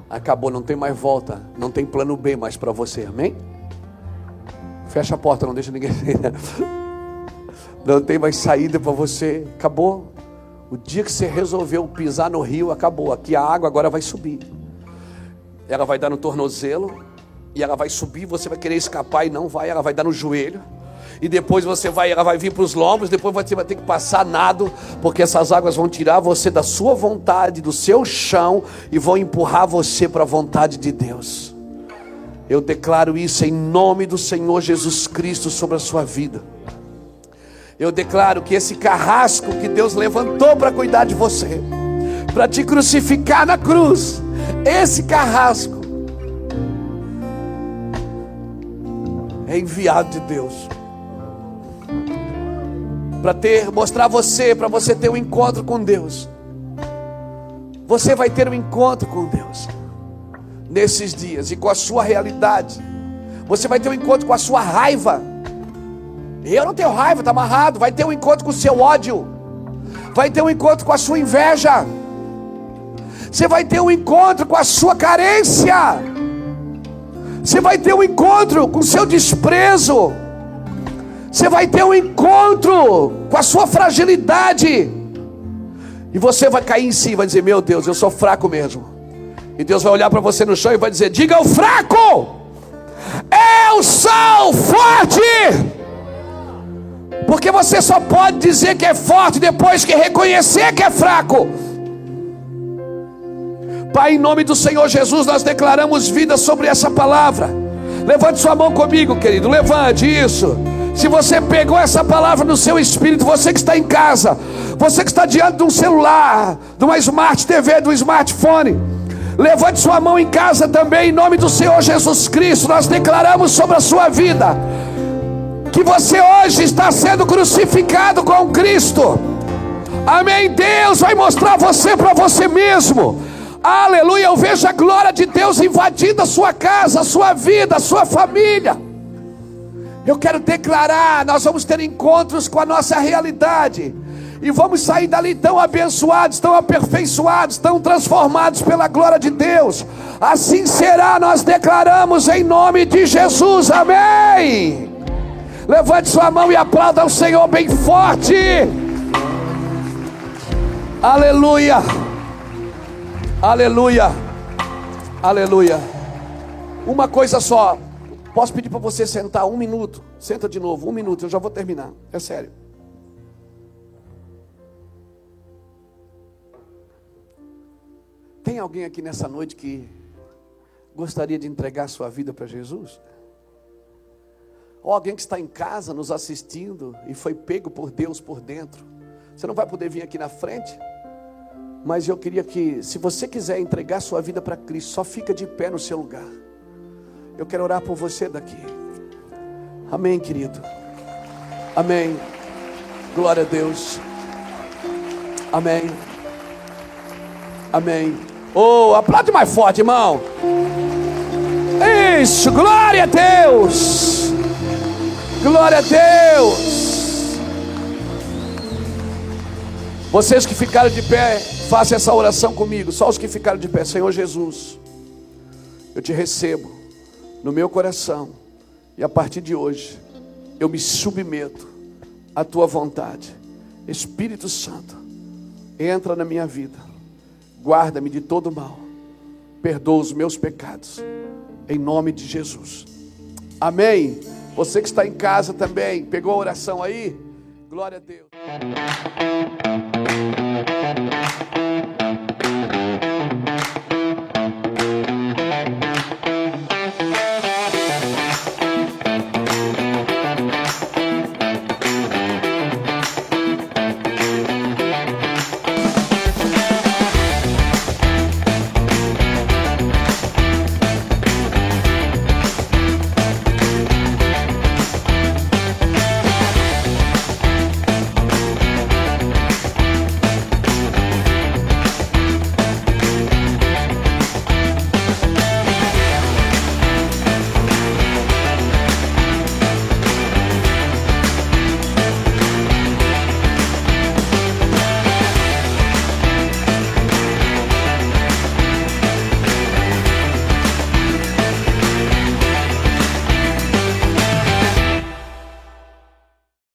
Acabou, não tem mais volta, não tem plano B mais para você, amém? Fecha a porta, não deixa ninguém. Não tem mais saída para você, acabou. O dia que você resolveu pisar no rio, acabou. Aqui a água agora vai subir. Ela vai dar no tornozelo, e ela vai subir, você vai querer escapar e não vai, ela vai dar no joelho. E depois você vai, ela vai vir para os lombos, depois você vai ter que passar nado, porque essas águas vão tirar você da sua vontade, do seu chão e vão empurrar você para a vontade de Deus. Eu declaro isso em nome do Senhor Jesus Cristo sobre a sua vida. Eu declaro que esse carrasco que Deus levantou para cuidar de você, para te crucificar na cruz, esse carrasco é enviado de Deus para ter mostrar você, para você ter um encontro com Deus. Você vai ter um encontro com Deus nesses dias e com a sua realidade. Você vai ter um encontro com a sua raiva. Eu não tenho raiva, está amarrado. Vai ter um encontro com o seu ódio. Vai ter um encontro com a sua inveja. Você vai ter um encontro com a sua carência. Você vai ter um encontro com o seu desprezo. Você vai ter um encontro com a sua fragilidade. E você vai cair em si, vai dizer: Meu Deus, eu sou fraco mesmo. E Deus vai olhar para você no chão e vai dizer: Diga o fraco, eu sou forte. Porque você só pode dizer que é forte depois que reconhecer que é fraco. Pai, em nome do Senhor Jesus, nós declaramos vida sobre essa palavra. Levante sua mão comigo, querido. Levante isso. Se você pegou essa palavra no seu espírito, você que está em casa, você que está diante de um celular, de uma smart TV, de um smartphone, levante sua mão em casa também, em nome do Senhor Jesus Cristo. Nós declaramos sobre a sua vida que você hoje está sendo crucificado com Cristo. Amém. Deus vai mostrar você para você mesmo. Aleluia, eu vejo a glória de Deus invadindo a sua casa, a sua vida, a sua família. Eu quero declarar, nós vamos ter encontros com a nossa realidade. E vamos sair dali tão abençoados, tão aperfeiçoados, tão transformados pela glória de Deus. Assim será, nós declaramos em nome de Jesus. Amém. Levante sua mão e aplauda ao Senhor bem forte. Aleluia. Aleluia. Aleluia. Uma coisa só. Posso pedir para você sentar um minuto? Senta de novo, um minuto, eu já vou terminar. É sério. Tem alguém aqui nessa noite que gostaria de entregar sua vida para Jesus? Ou alguém que está em casa nos assistindo e foi pego por Deus por dentro? Você não vai poder vir aqui na frente? Mas eu queria que, se você quiser entregar sua vida para Cristo, só fica de pé no seu lugar. Eu quero orar por você daqui. Amém, querido. Amém. Glória a Deus. Amém. Amém. Oh, aplaude mais forte, irmão. Isso, glória a Deus. Glória a Deus. Vocês que ficaram de pé, façam essa oração comigo. Só os que ficaram de pé, Senhor Jesus, eu te recebo no meu coração e a partir de hoje eu me submeto à tua vontade. Espírito Santo, entra na minha vida, guarda-me de todo mal, perdoa os meus pecados, em nome de Jesus. Amém. Você que está em casa também, pegou a oração aí? Glória a Deus.